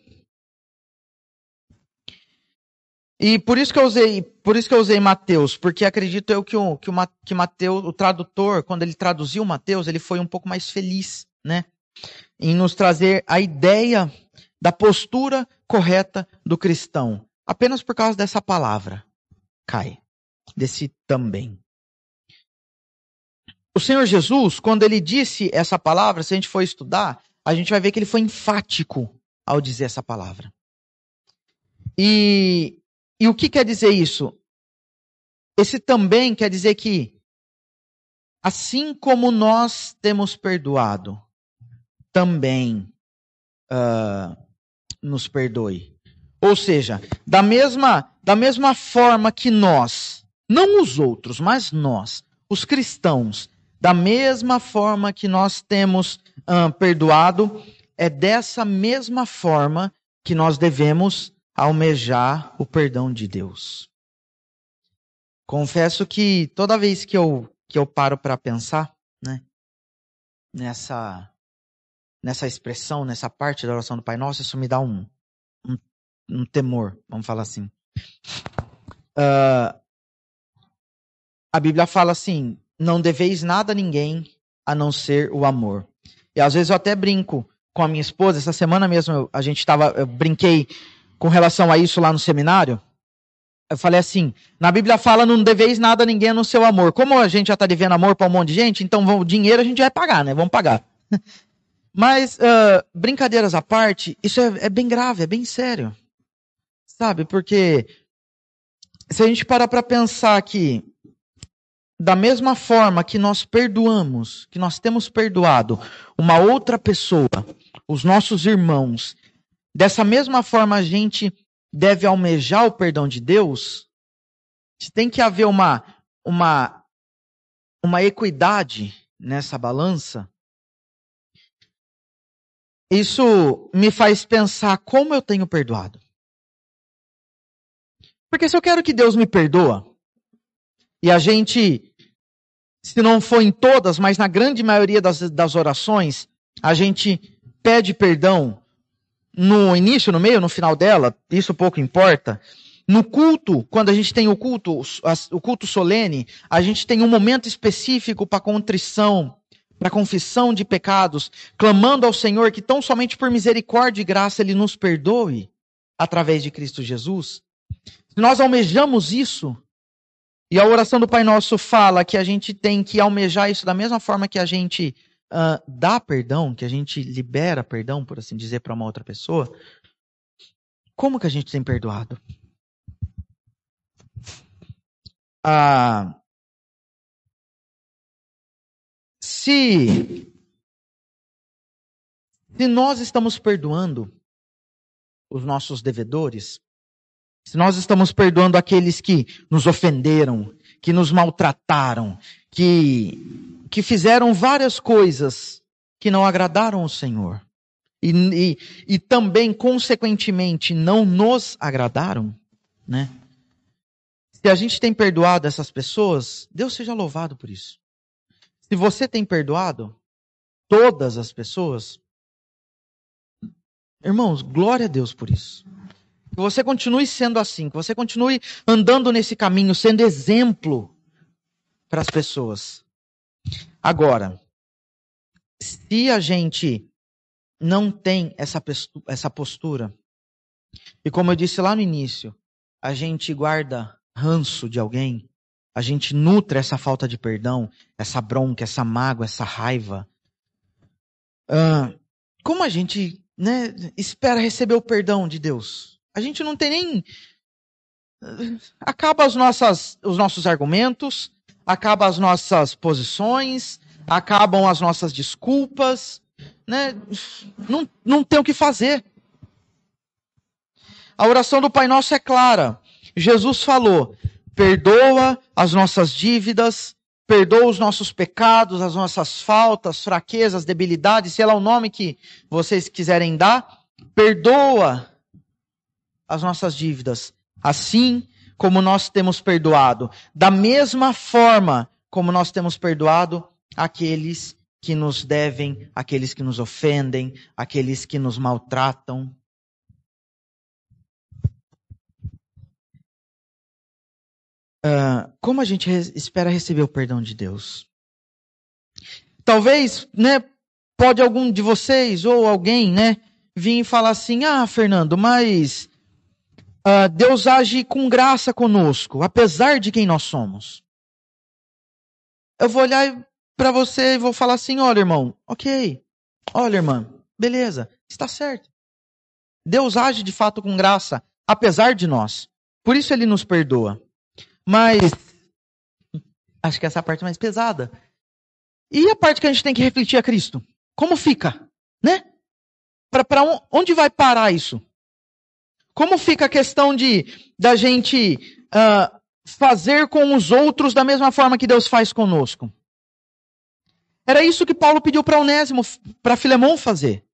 E por isso que eu usei, por isso que eu usei Mateus, porque acredito eu que o que o que Mateus, o tradutor, quando ele traduziu Mateus, ele foi um pouco mais feliz, né, em nos trazer a ideia da postura correta do cristão, apenas por causa dessa palavra, cai, desse também. O Senhor Jesus, quando ele disse essa palavra, se a gente for estudar, a gente vai ver que ele foi enfático ao dizer essa palavra. E e o que quer dizer isso? Esse também quer dizer que, assim como nós temos perdoado, também uh, nos perdoe. Ou seja, da mesma, da mesma forma que nós, não os outros, mas nós, os cristãos, da mesma forma que nós temos uh, perdoado, é dessa mesma forma que nós devemos almejar o perdão de Deus. Confesso que toda vez que eu, que eu paro para pensar, né, nessa, nessa expressão, nessa parte da oração do Pai Nosso, isso me dá um, um, um temor, vamos falar assim. Uh, a Bíblia fala assim: não deveis nada a ninguém a não ser o amor. E às vezes eu até brinco com a minha esposa. Essa semana mesmo a gente estava, eu brinquei com relação a isso lá no seminário, eu falei assim: na Bíblia fala, não deveis nada a ninguém no seu amor. Como a gente já está devendo amor para um monte de gente, então o dinheiro a gente vai pagar, né? Vamos pagar. Mas, uh, brincadeiras à parte, isso é, é, bem grave, é bem sério. Sabe? Porque se a gente parar para pensar que, da mesma forma que nós perdoamos, que nós temos perdoado uma outra pessoa, os nossos irmãos, Dessa mesma forma, a gente deve almejar o perdão de Deus. Tem que haver uma, uma, uma equidade nessa balança. Isso me faz pensar como eu tenho perdoado. Porque se eu quero que Deus me perdoa, e a gente, se não for em todas, mas na grande maioria das, das orações, a gente pede perdão no início, no meio, no final dela, isso pouco importa. No culto, quando a gente tem o culto, o culto solene, a gente tem um momento específico para contrição, para confissão de pecados, clamando ao Senhor que tão somente por misericórdia e graça ele nos perdoe através de Cristo Jesus. Se nós almejamos isso, e a oração do Pai Nosso fala que a gente tem que almejar isso da mesma forma que a gente uh, dá perdão, que a gente libera perdão, por assim dizer, para uma outra pessoa, como que a gente tem perdoado? Ah, se, se nós estamos perdoando os nossos devedores, se nós estamos perdoando aqueles que nos ofenderam, que nos maltrataram, que que fizeram várias coisas que não agradaram o Senhor e, e, e também, consequentemente, não nos agradaram, né? Se a gente tem perdoado essas pessoas, Deus seja louvado por isso. Se você tem perdoado todas as pessoas, irmãos, glória a Deus por isso. Que você continue sendo assim, que você continue andando nesse caminho, sendo exemplo para as pessoas. Agora, se a gente não tem essa, essa postura, e como eu disse lá no início, a gente guarda ranço de alguém, a gente nutre essa falta de perdão, essa bronca, essa mágoa, essa raiva. Como a gente né, espera receber o perdão de Deus? A gente não tem nem. Acaba as nossas, os nossos argumentos, acaba as nossas posições, acabam as nossas desculpas, né? Não, não tem o que fazer. A oração do Pai Nosso é clara. Jesus falou: perdoa as nossas dívidas, perdoa os nossos pecados, as nossas faltas, fraquezas, debilidades, sei lá o nome que vocês quiserem dar, perdoa as nossas dívidas, assim como nós temos perdoado, da mesma forma como nós temos perdoado aqueles que nos devem, aqueles que nos ofendem, aqueles que nos maltratam. uh, como a gente espera receber o perdão de Deus? Talvez, né, pode algum de vocês ou alguém, né, vir e falar assim: ah, Fernando, mas uh, Deus age com graça conosco, apesar de quem nós somos. Eu vou olhar para você e vou falar assim: olha, irmão, ok, olha, irmã, beleza, está certo. Deus age de fato com graça, apesar de nós. Por isso ele nos perdoa. Mas acho que essa é a parte mais pesada. E a parte que a gente tem que refletir a Cristo? Como fica? Né? Para onde vai parar isso? Como fica a questão de da gente uh, fazer com os outros da mesma forma que Deus faz conosco? Era isso que Paulo pediu para Onésimo, para Filemão fazer.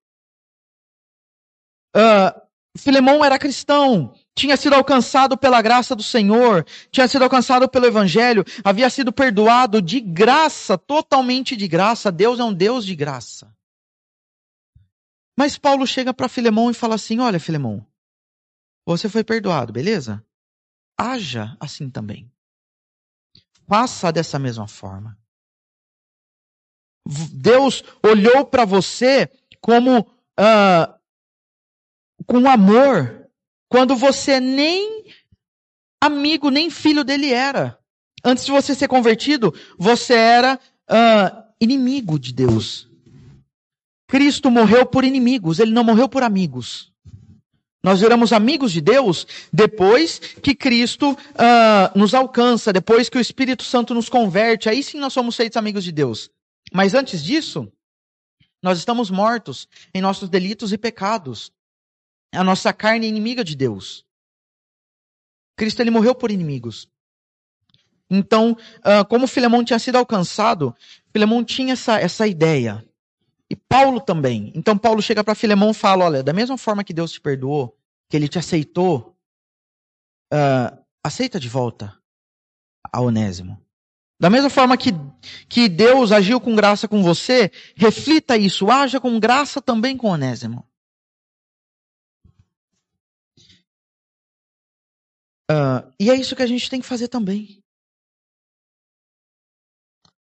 Uh, Filemão era cristão, tinha sido alcançado pela graça do Senhor, tinha sido alcançado pelo Evangelho, havia sido perdoado de graça, totalmente de graça. Deus é um Deus de graça. Mas Paulo chega para Filemão e fala assim: Olha, Filemão, você foi perdoado, beleza? Haja assim também. Faça dessa mesma forma. Deus olhou para você como uh, com amor quando você nem amigo, nem filho dele era. Antes de você ser convertido, você era uh, inimigo de Deus. Cristo morreu por inimigos, ele não morreu por amigos. Nós viramos amigos de Deus depois que Cristo uh, nos alcança, depois que o Espírito Santo nos converte. Aí sim nós somos feitos amigos de Deus. Mas antes disso, nós estamos mortos em nossos delitos e pecados. A nossa carne é inimiga de Deus. Cristo ele morreu por inimigos. Então, uh, como Filemão tinha sido alcançado, Filemão tinha essa, essa ideia. E Paulo também. Então Paulo chega para Filemão e fala: olha, da mesma forma que Deus te perdoou, que ele te aceitou, uh, aceita de volta a Onésimo. Da mesma forma que, que Deus agiu com graça com você, reflita isso, haja com graça também com Onésimo. Uh, e é isso que a gente tem que fazer também.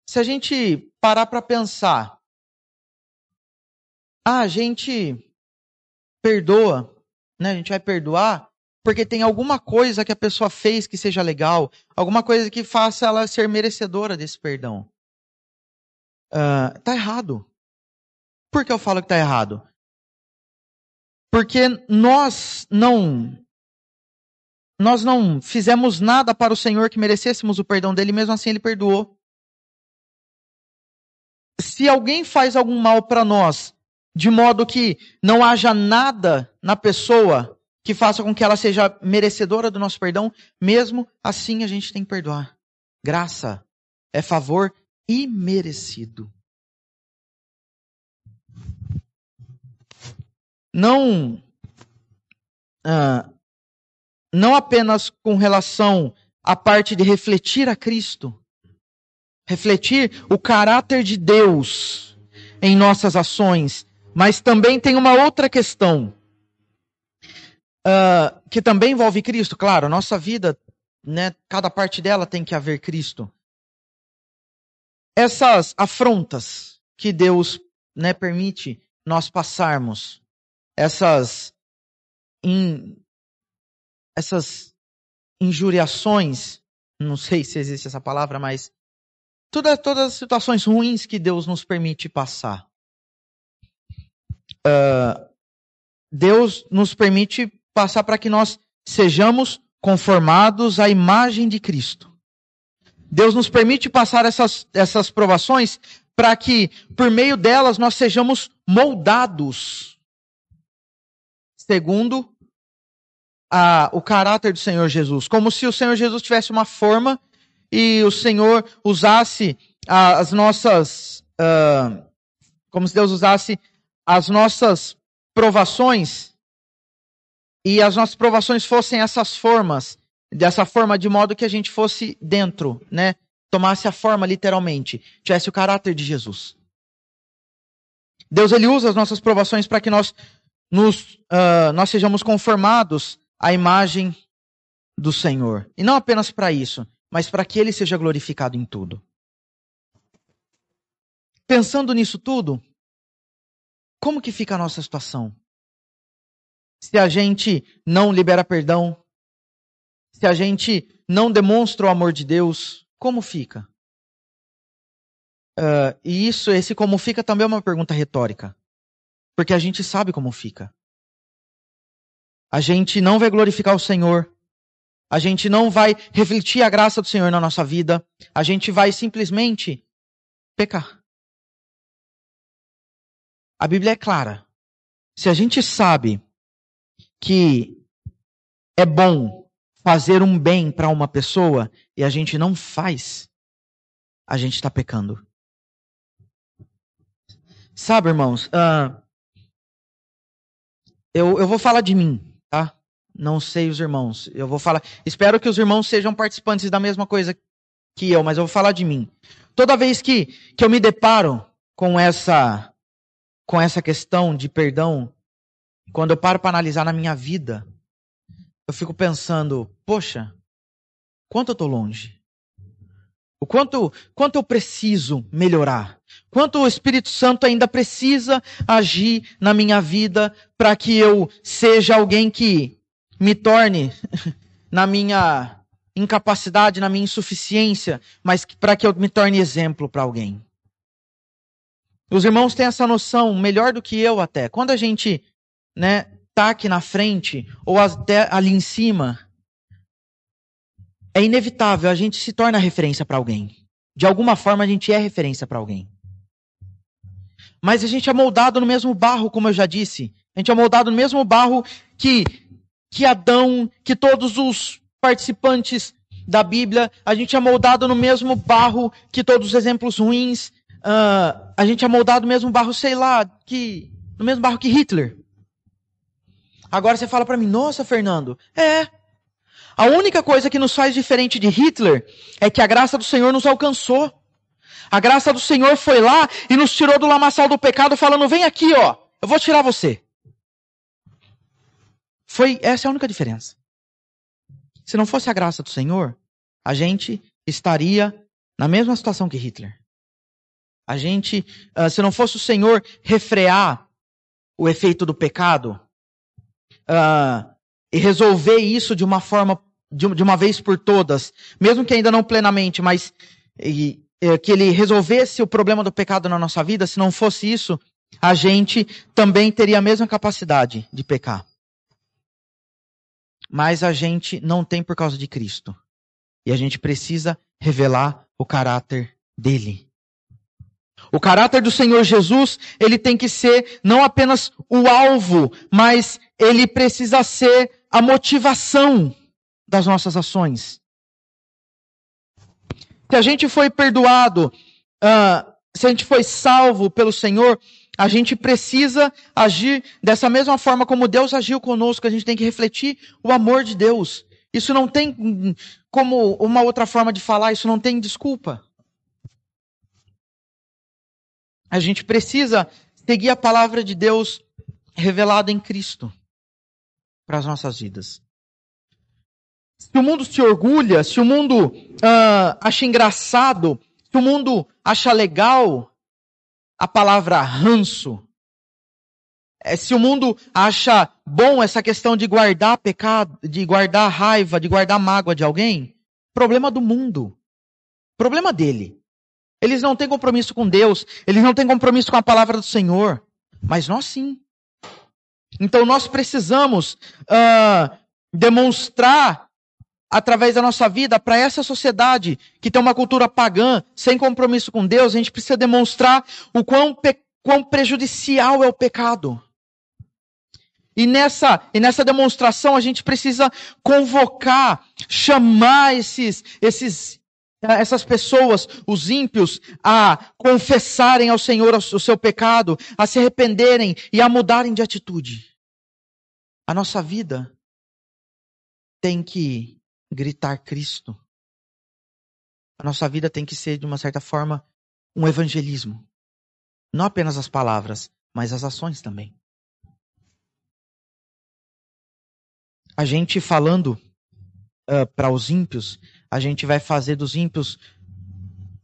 Se a gente parar para pensar, ah, a gente perdoa, né? A gente vai perdoar porque tem alguma coisa que a pessoa fez que seja legal, alguma coisa que faça ela ser merecedora desse perdão. Uh, tá errado. Por que eu falo que tá errado? Porque nós não nós não fizemos nada para o Senhor que merecêssemos o perdão dele, mesmo assim ele perdoou. Se alguém faz algum mal para nós, de modo que não haja nada na pessoa que faça com que ela seja merecedora do nosso perdão, mesmo assim a gente tem que perdoar. Graça é favor imerecido. Não ah, não apenas com relação à parte de refletir a Cristo, refletir o caráter de Deus em nossas ações, mas também tem uma outra questão uh, que também envolve Cristo. Claro, nossa vida, né, cada parte dela tem que haver Cristo. Essas afrontas que Deus né, permite nós passarmos, essas in, essas injuriações, não sei se existe essa palavra, mas toda, todas as situações ruins que Deus nos permite passar. Uh, Deus nos permite passar para que nós sejamos conformados à imagem de Cristo. Deus nos permite passar essas, essas provações para que, por meio delas, nós sejamos moldados segundo a, o caráter do Senhor Jesus, como se o Senhor Jesus tivesse uma forma e o Senhor usasse as nossas, uh, como se Deus usasse as nossas provações e as nossas provações fossem essas formas, dessa forma de modo que a gente fosse dentro, né? Tomasse a forma literalmente, tivesse o caráter de Jesus. Deus ele usa as nossas provações para que nós nos, uh, nós sejamos conformados à imagem do Senhor. E não apenas para isso, mas para que Ele seja glorificado em tudo. Pensando nisso tudo, como que fica a nossa situação? Se a gente não libera perdão, se a gente não demonstra o amor de Deus, como fica? Uh, e isso, esse como fica também é uma pergunta retórica. Porque a gente sabe como fica. A gente não vai glorificar o Senhor. A gente não vai refletir a graça do Senhor na nossa vida. A gente vai simplesmente pecar. A Bíblia é clara. Se a gente sabe que é bom fazer um bem para uma pessoa e a gente não faz, a gente está pecando. Sabe, irmãos, uh, eu, eu vou falar de mim, tá? Não sei os irmãos. Eu vou falar. Espero que os irmãos sejam participantes da mesma coisa que eu, mas eu vou falar de mim. Toda vez que, que eu me deparo com essa, com essa questão de perdão, quando eu paro para analisar na minha vida, eu fico pensando, poxa, quanto eu estou longe? O quanto, quanto eu preciso melhorar? Quanto o Espírito Santo ainda precisa agir na minha vida para que eu seja alguém que me torne na minha incapacidade, na minha insuficiência, mas para que eu me torne exemplo para alguém? Os irmãos têm essa noção melhor do que eu até. Quando a gente, né, tá aqui na frente ou até ali em cima, é inevitável, a gente se torna referência para alguém. De alguma forma a gente é referência para alguém. Mas a gente é moldado no mesmo barro, como eu já disse. A gente é moldado no mesmo barro que, que Adão, que todos os participantes da Bíblia. A gente é moldado no mesmo barro que todos os exemplos ruins. Uh, a gente é moldado no mesmo barro, sei lá, que no mesmo barro que Hitler. Agora você fala para mim, nossa, Fernando, é, a única coisa que nos faz diferente de Hitler é que a graça do Senhor nos alcançou. A graça do Senhor foi lá e nos tirou do lamaçal do pecado, falando: vem aqui, ó, eu vou tirar você. Foi essa é a única diferença. Se não fosse a graça do Senhor, a gente estaria na mesma situação que Hitler. A gente, uh, se não fosse o Senhor refrear o efeito do pecado, uh, e resolver isso de uma forma, de, uma vez por todas, mesmo que ainda não plenamente, mas e, e, que ele resolvesse o problema do pecado na nossa vida, se não fosse isso, a gente também teria a mesma capacidade de pecar. Mas a gente não tem por causa de Cristo. E a gente precisa revelar o caráter dele. O caráter do Senhor Jesus, ele tem que ser não apenas o alvo, mas ele precisa ser a motivação das nossas ações. Se a gente foi perdoado, uh, se a gente foi salvo pelo Senhor, a gente precisa agir dessa mesma forma como Deus agiu conosco. A gente tem que refletir o amor de Deus. Isso não tem como uma outra forma de falar, isso não tem desculpa. A gente precisa seguir a palavra de Deus revelada em Cristo para as nossas vidas. Se o mundo se orgulha, se o mundo uh, acha engraçado, se o mundo acha legal a palavra ranço, é, se o mundo acha bom essa questão de guardar pecado, de guardar raiva, de guardar mágoa de alguém, problema do mundo. Problema dele. Eles não têm compromisso com Deus, eles não têm compromisso com a palavra do Senhor. Mas nós sim. Então nós precisamos uh, demonstrar através da nossa vida para essa sociedade que tem uma cultura pagã, sem compromisso com Deus, a gente precisa demonstrar o quão, quão prejudicial é o pecado. E nessa, e nessa demonstração a gente precisa convocar, chamar esses, esses, essas pessoas, os ímpios, a confessarem ao Senhor o seu pecado, a se arrependerem e a mudarem de atitude. A nossa vida tem que gritar Cristo. A nossa vida tem que ser, de uma certa forma, um evangelismo. Não apenas as palavras, mas as ações também. A gente falando uh, para os ímpios, a gente vai fazer dos ímpios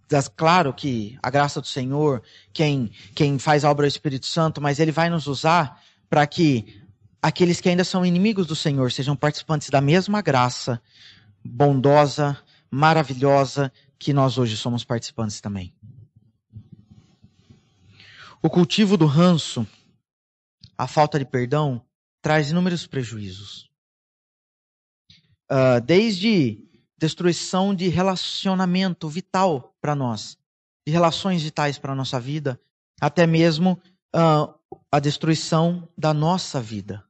das, claro que a graça do Senhor, quem, quem faz a obra do Espírito Santo, mas ele vai nos usar para que aqueles que ainda são inimigos do Senhor sejam participantes da mesma graça bondosa, maravilhosa que nós hoje somos participantes também. O cultivo do ranço, a falta de perdão, traz inúmeros prejuízos. Uh, desde destruição de relacionamento vital para nós, de relações vitais para a nossa vida, até mesmo uh, a destruição da nossa vida.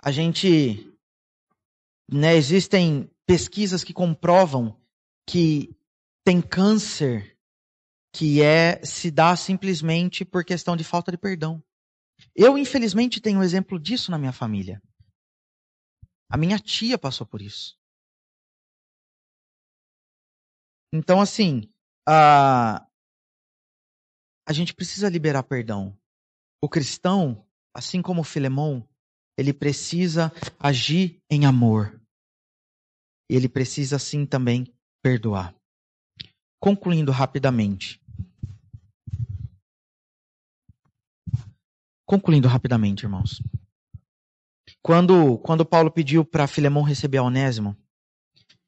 A gente, né, existem pesquisas que comprovam que tem câncer que é se dá simplesmente por questão de falta de perdão. Eu, infelizmente, tenho um exemplo disso na minha família. A minha tia passou por isso. Então, assim, a, a gente precisa liberar perdão. O cristão, assim como o Filemão, ele precisa agir em amor. E ele precisa, assim, também perdoar. Concluindo rapidamente. Concluindo rapidamente, irmãos. Quando, quando Paulo pediu para Filemão receber Onésimo,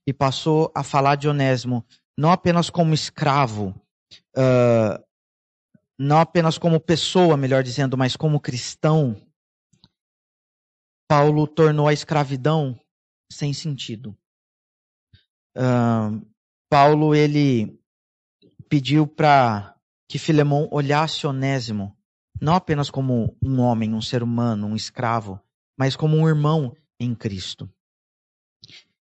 e passou a falar de Onésimo não apenas como escravo, uh, não apenas como pessoa, melhor dizendo, mas como cristão, Paulo tornou a escravidão sem sentido. Uh, Paulo ele pediu para que Filemão olhasse Onésimo não apenas como um homem, um ser humano, um escravo, mas como um irmão em Cristo.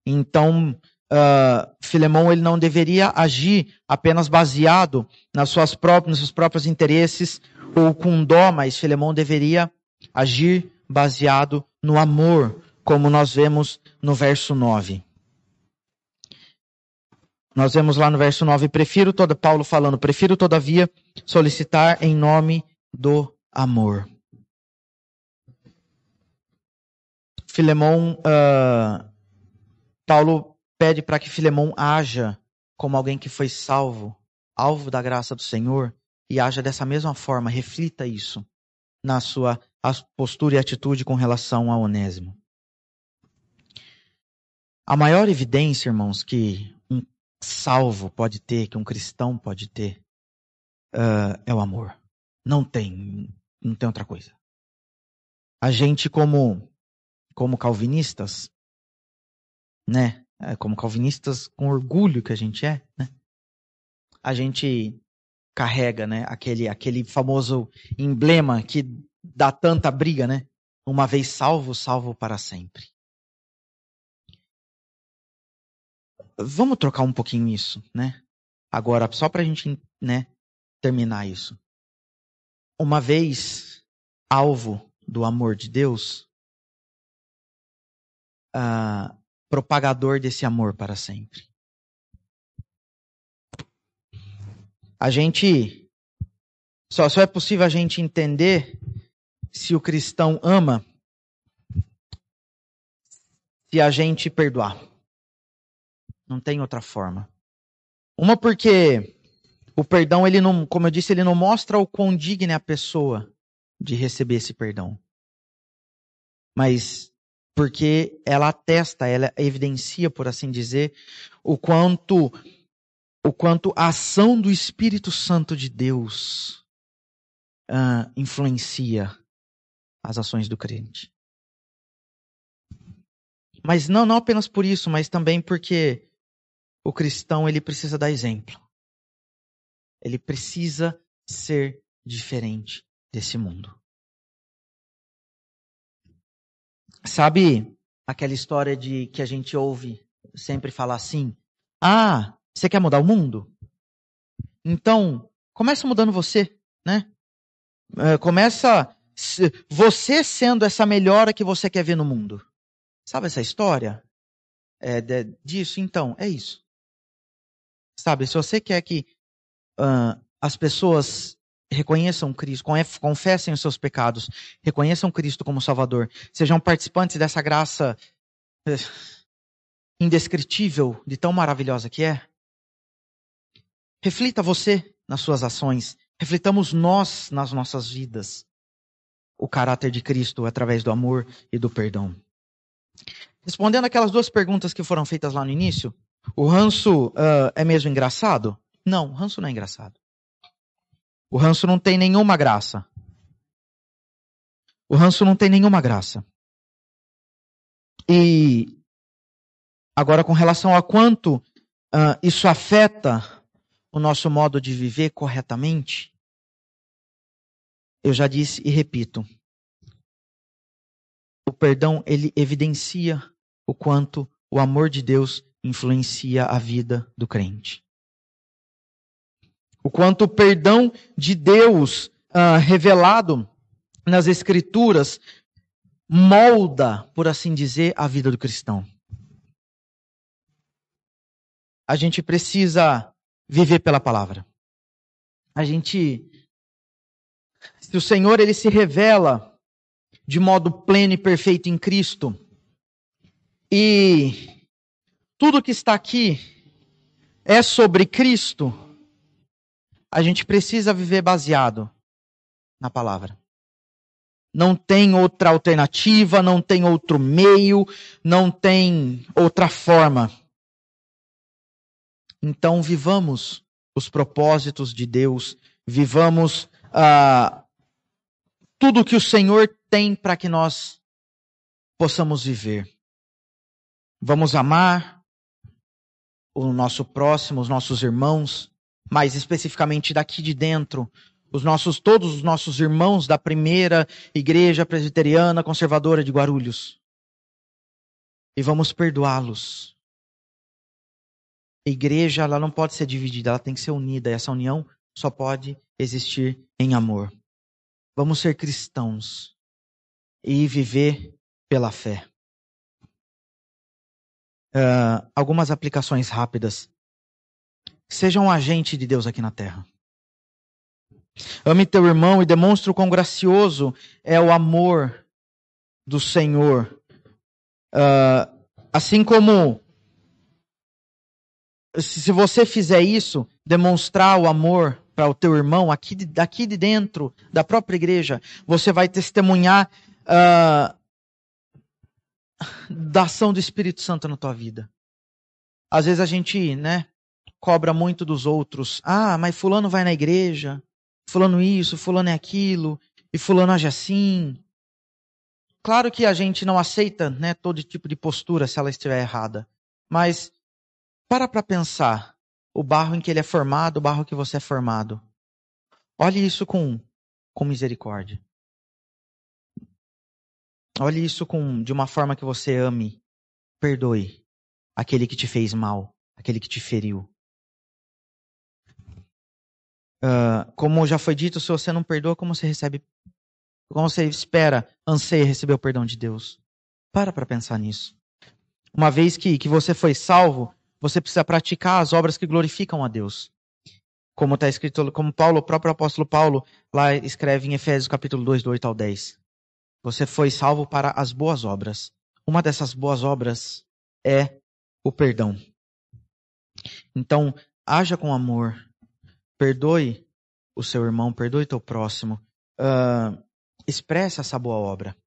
Então, uh, Filemão ele não deveria agir apenas baseado nas suas próprias, nos seus próprios interesses ou com dó, mas Filemão deveria agir baseado no amor, como nós vemos no verso 9. Nós vemos lá no verso 9, prefiro toda, Paulo falando, prefiro todavia solicitar em nome do amor. Filemão, uh, Paulo pede para que Filemão haja como alguém que foi salvo, alvo da graça do Senhor, e haja dessa mesma forma, reflita isso na sua postura e atitude com relação a Onésimo. A maior evidência, irmãos, que salvo pode ter, que um cristão pode ter, uh, é o amor. Não tem, não tem outra coisa. A gente, como, como calvinistas, né? É, como calvinistas com orgulho que a gente é, né? A gente carrega, né? Aquele, aquele famoso emblema que dá tanta briga, né? Uma vez salvo, salvo para sempre. Vamos trocar um pouquinho isso, né? Agora, só para a gente né, terminar isso. Uma vez alvo do amor de Deus, uh, propagador desse amor para sempre. A gente. Só, só é possível a gente entender se o cristão ama se a gente perdoar. Não tem outra forma. Uma porque o perdão, ele não, como eu disse, ele não mostra o quão digna é a pessoa de receber esse perdão. Mas porque ela atesta, ela evidencia, por assim dizer, o quanto o quanto a ação do Espírito Santo de Deus uh, influencia as ações do crente. Mas não, não apenas por isso, mas também porque o cristão ele precisa dar exemplo. Ele precisa ser diferente desse mundo. Sabe aquela história de que a gente ouve sempre falar assim: "Ah, você quer mudar o mundo? Então, começa mudando você, né? É, começa você sendo essa melhora que você quer ver no mundo. Sabe essa história? É, de, disso? Então, é isso. Sabe, se você quer que uh, as pessoas reconheçam Cristo, confessem os seus pecados, reconheçam Cristo como Salvador, sejam participantes dessa graça indescritível, de tão maravilhosa que é. Reflita você nas suas ações, reflitamos nós nas nossas vidas o caráter de Cristo através do amor e do perdão. Respondendo aquelas duas perguntas que foram feitas lá no início, o ranço uh, é mesmo engraçado? Não, ranço não é engraçado. O ranço não tem nenhuma graça. O ranço não tem nenhuma graça. E agora, com relação a quanto uh, isso afeta o nosso modo de viver corretamente, eu já disse e repito. O perdão, ele evidencia o quanto o amor de Deus influencia a vida do crente o quanto o perdão de Deus uh, revelado nas Escrituras molda, por assim dizer, a vida do cristão. A gente precisa viver pela palavra. A gente, se o Senhor ele se revela de modo pleno e perfeito em Cristo, e tudo que está aqui é sobre Cristo, a gente precisa viver baseado na palavra. Não tem outra alternativa, não tem outro meio, não tem outra forma. Então, vivamos os propósitos de Deus, vivamos ah, tudo que o Senhor tem para que nós possamos viver. Vamos amar o nosso próximo, os nossos irmãos, mais especificamente daqui de dentro, os nossos todos os nossos irmãos da primeira igreja presbiteriana conservadora de Guarulhos. E vamos perdoá-los. A igreja ela não pode ser dividida, ela tem que ser unida, e essa união só pode existir em amor. Vamos ser cristãos e viver pela fé. Uh, algumas aplicações rápidas Seja um agente de Deus aqui na terra. Ame teu irmão e demonstre o quão gracioso é o amor do Senhor. Uh, assim como, se você fizer isso, demonstrar o amor para o teu irmão aqui, daqui de dentro da própria igreja, você vai testemunhar uh, da ação do Espírito Santo na tua vida. Às vezes a gente, né, cobra muito dos outros. Ah, mas fulano vai na igreja, fulano isso, fulano é aquilo, e fulano age assim. Claro que a gente não aceita né, todo tipo de postura se ela estiver errada. Mas para para pensar o barro em que ele é formado, o barro que você é formado. Olhe isso com, com misericórdia. Olhe isso com, de uma forma que você ame. Perdoe aquele que te fez mal, aquele que te feriu. Uh, como já foi dito, se você não perdoa, como você recebe, como você espera, anseia receber o perdão de Deus? Para para pensar nisso. Uma vez que, que você foi salvo, você precisa praticar as obras que glorificam a Deus. Como está escrito, como Paulo, o próprio apóstolo Paulo, lá escreve em Efésios capítulo 2, do 8 ao 10. Você foi salvo para as boas obras. Uma dessas boas obras é o perdão. Então, haja com amor, Perdoe o seu irmão, perdoe teu próximo. Uh, expresse essa boa obra.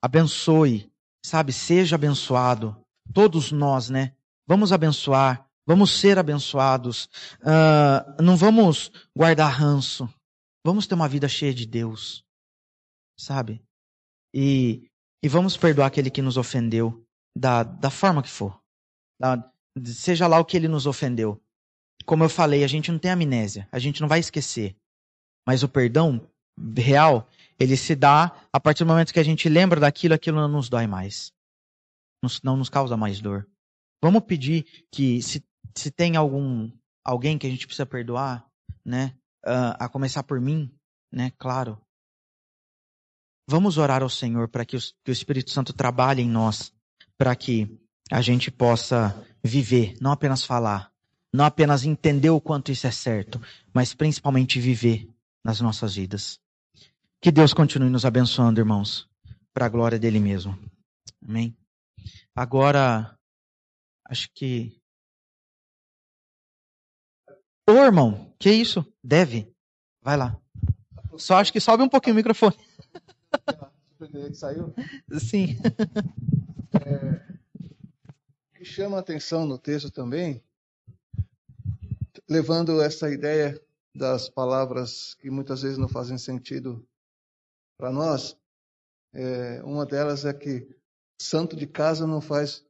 Abençoe, sabe? Seja abençoado. Todos nós, né? Vamos abençoar, vamos ser abençoados. Uh, não vamos guardar ranço. Vamos ter uma vida cheia de Deus, sabe? E, e vamos perdoar aquele que nos ofendeu, da, da forma que for. Da, seja lá o que ele nos ofendeu como eu falei, a gente não tem amnésia, a gente não vai esquecer. Mas o perdão real Ele se dá a partir do momento que a gente lembra daquilo, aquilo não nos dói mais. Não nos causa mais dor. Vamos pedir que se, se tem algum alguém que a gente precisa perdoar, né? Uh, a começar por mim, né? Claro. Vamos orar ao Senhor para que, que o Espírito Santo trabalhe em nós, para que a gente possa viver, não apenas falar, não apenas entender o quanto isso é certo, mas principalmente viver nas nossas vidas. Que Deus continue nos abençoando, irmãos, para a glória dele mesmo. Amém. Agora, acho que. Ô, irmão, que isso? Deve. Vai lá. Só acho que sobe um pouquinho o microfone. saiu? Sim. É, o que chama a atenção no texto também levando essa ideia das palavras que muitas vezes não fazem sentido para nós. É, uma delas é que santo de casa não faz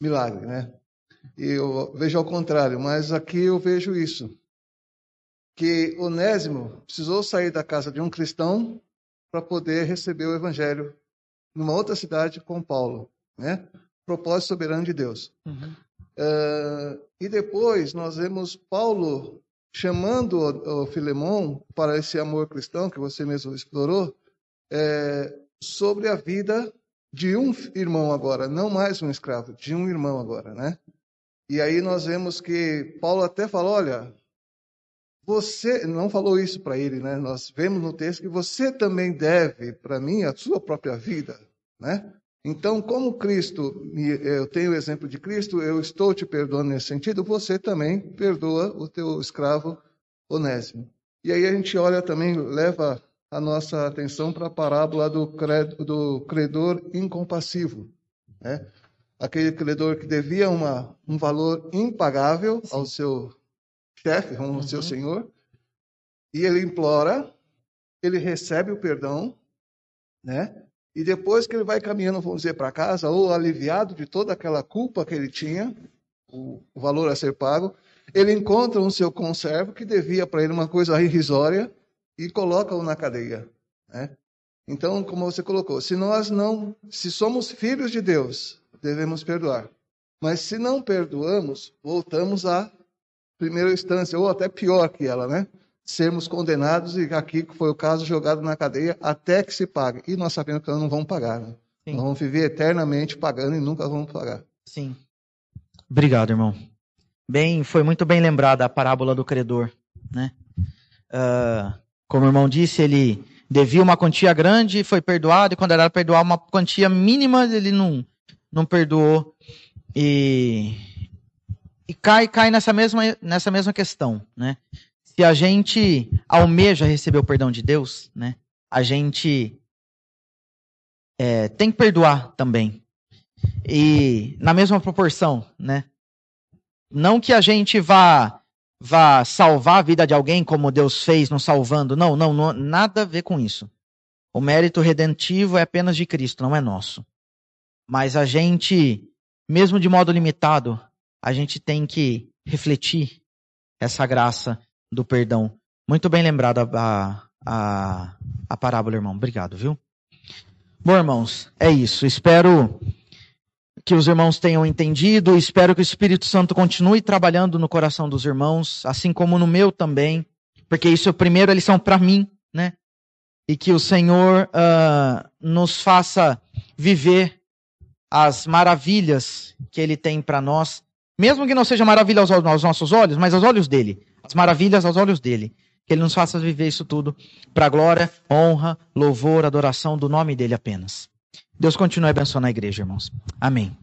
milagre, né? E eu vejo ao contrário, mas aqui eu vejo isso. Que Onésimo precisou sair da casa de um cristão para poder receber o evangelho numa outra cidade com Paulo, né? Propósito soberano de Deus. Uhum. Uh, e depois nós vemos Paulo chamando o, o para esse amor cristão que você mesmo explorou, é, sobre a vida de um irmão agora, não mais um escravo, de um irmão agora, né? E aí nós vemos que Paulo até falou, olha, você não falou isso para ele, né? Nós vemos no texto que você também deve para mim a sua própria vida, né? Então, como Cristo, eu tenho o exemplo de Cristo, eu estou te perdoando nesse sentido, você também perdoa o teu escravo Onésimo. E aí a gente olha também, leva a nossa atenção para a parábola do, do credor incompassivo. Né? Aquele credor que devia uma, um valor impagável Sim. ao seu chefe, ao uhum. seu senhor, e ele implora, ele recebe o perdão, né? E depois que ele vai caminhando, vamos dizer, para casa, ou aliviado de toda aquela culpa que ele tinha, o valor a ser pago, ele encontra um seu conservo que devia para ele uma coisa irrisória e coloca-o na cadeia. Né? Então, como você colocou, se nós não, se somos filhos de Deus, devemos perdoar. Mas se não perdoamos, voltamos à primeira instância, ou até pior que ela, né? Sermos condenados e aqui foi o caso jogado na cadeia até que se pague. E nós sabemos que nós não vamos pagar. Né? Nós vamos viver eternamente pagando e nunca vamos pagar. Sim. Obrigado, irmão. Bem, foi muito bem lembrada a parábola do credor, né? Uh, como o irmão disse, ele devia uma quantia grande, foi perdoado e quando era perdoar uma quantia mínima, ele não não perdoou e e cai cai nessa mesma nessa mesma questão, né? Se a gente almeja receber o perdão de Deus, né, a gente é, tem que perdoar também. E na mesma proporção, né? Não que a gente vá vá salvar a vida de alguém como Deus fez nos salvando. Não, não, não, nada a ver com isso. O mérito redentivo é apenas de Cristo, não é nosso. Mas a gente, mesmo de modo limitado, a gente tem que refletir essa graça do perdão. Muito bem lembrada a, a, a parábola, irmão. Obrigado, viu? Bom, irmãos, é isso. Espero que os irmãos tenham entendido. Espero que o Espírito Santo continue trabalhando no coração dos irmãos, assim como no meu também, porque isso é a primeira lição para mim, né? E que o Senhor uh, nos faça viver as maravilhas que Ele tem para nós, mesmo que não seja maravilha aos, aos nossos olhos, mas aos olhos dele as maravilhas aos olhos dele. Que ele nos faça viver isso tudo para glória, honra, louvor, adoração do nome dele apenas. Deus continue abençoando a igreja, irmãos. Amém.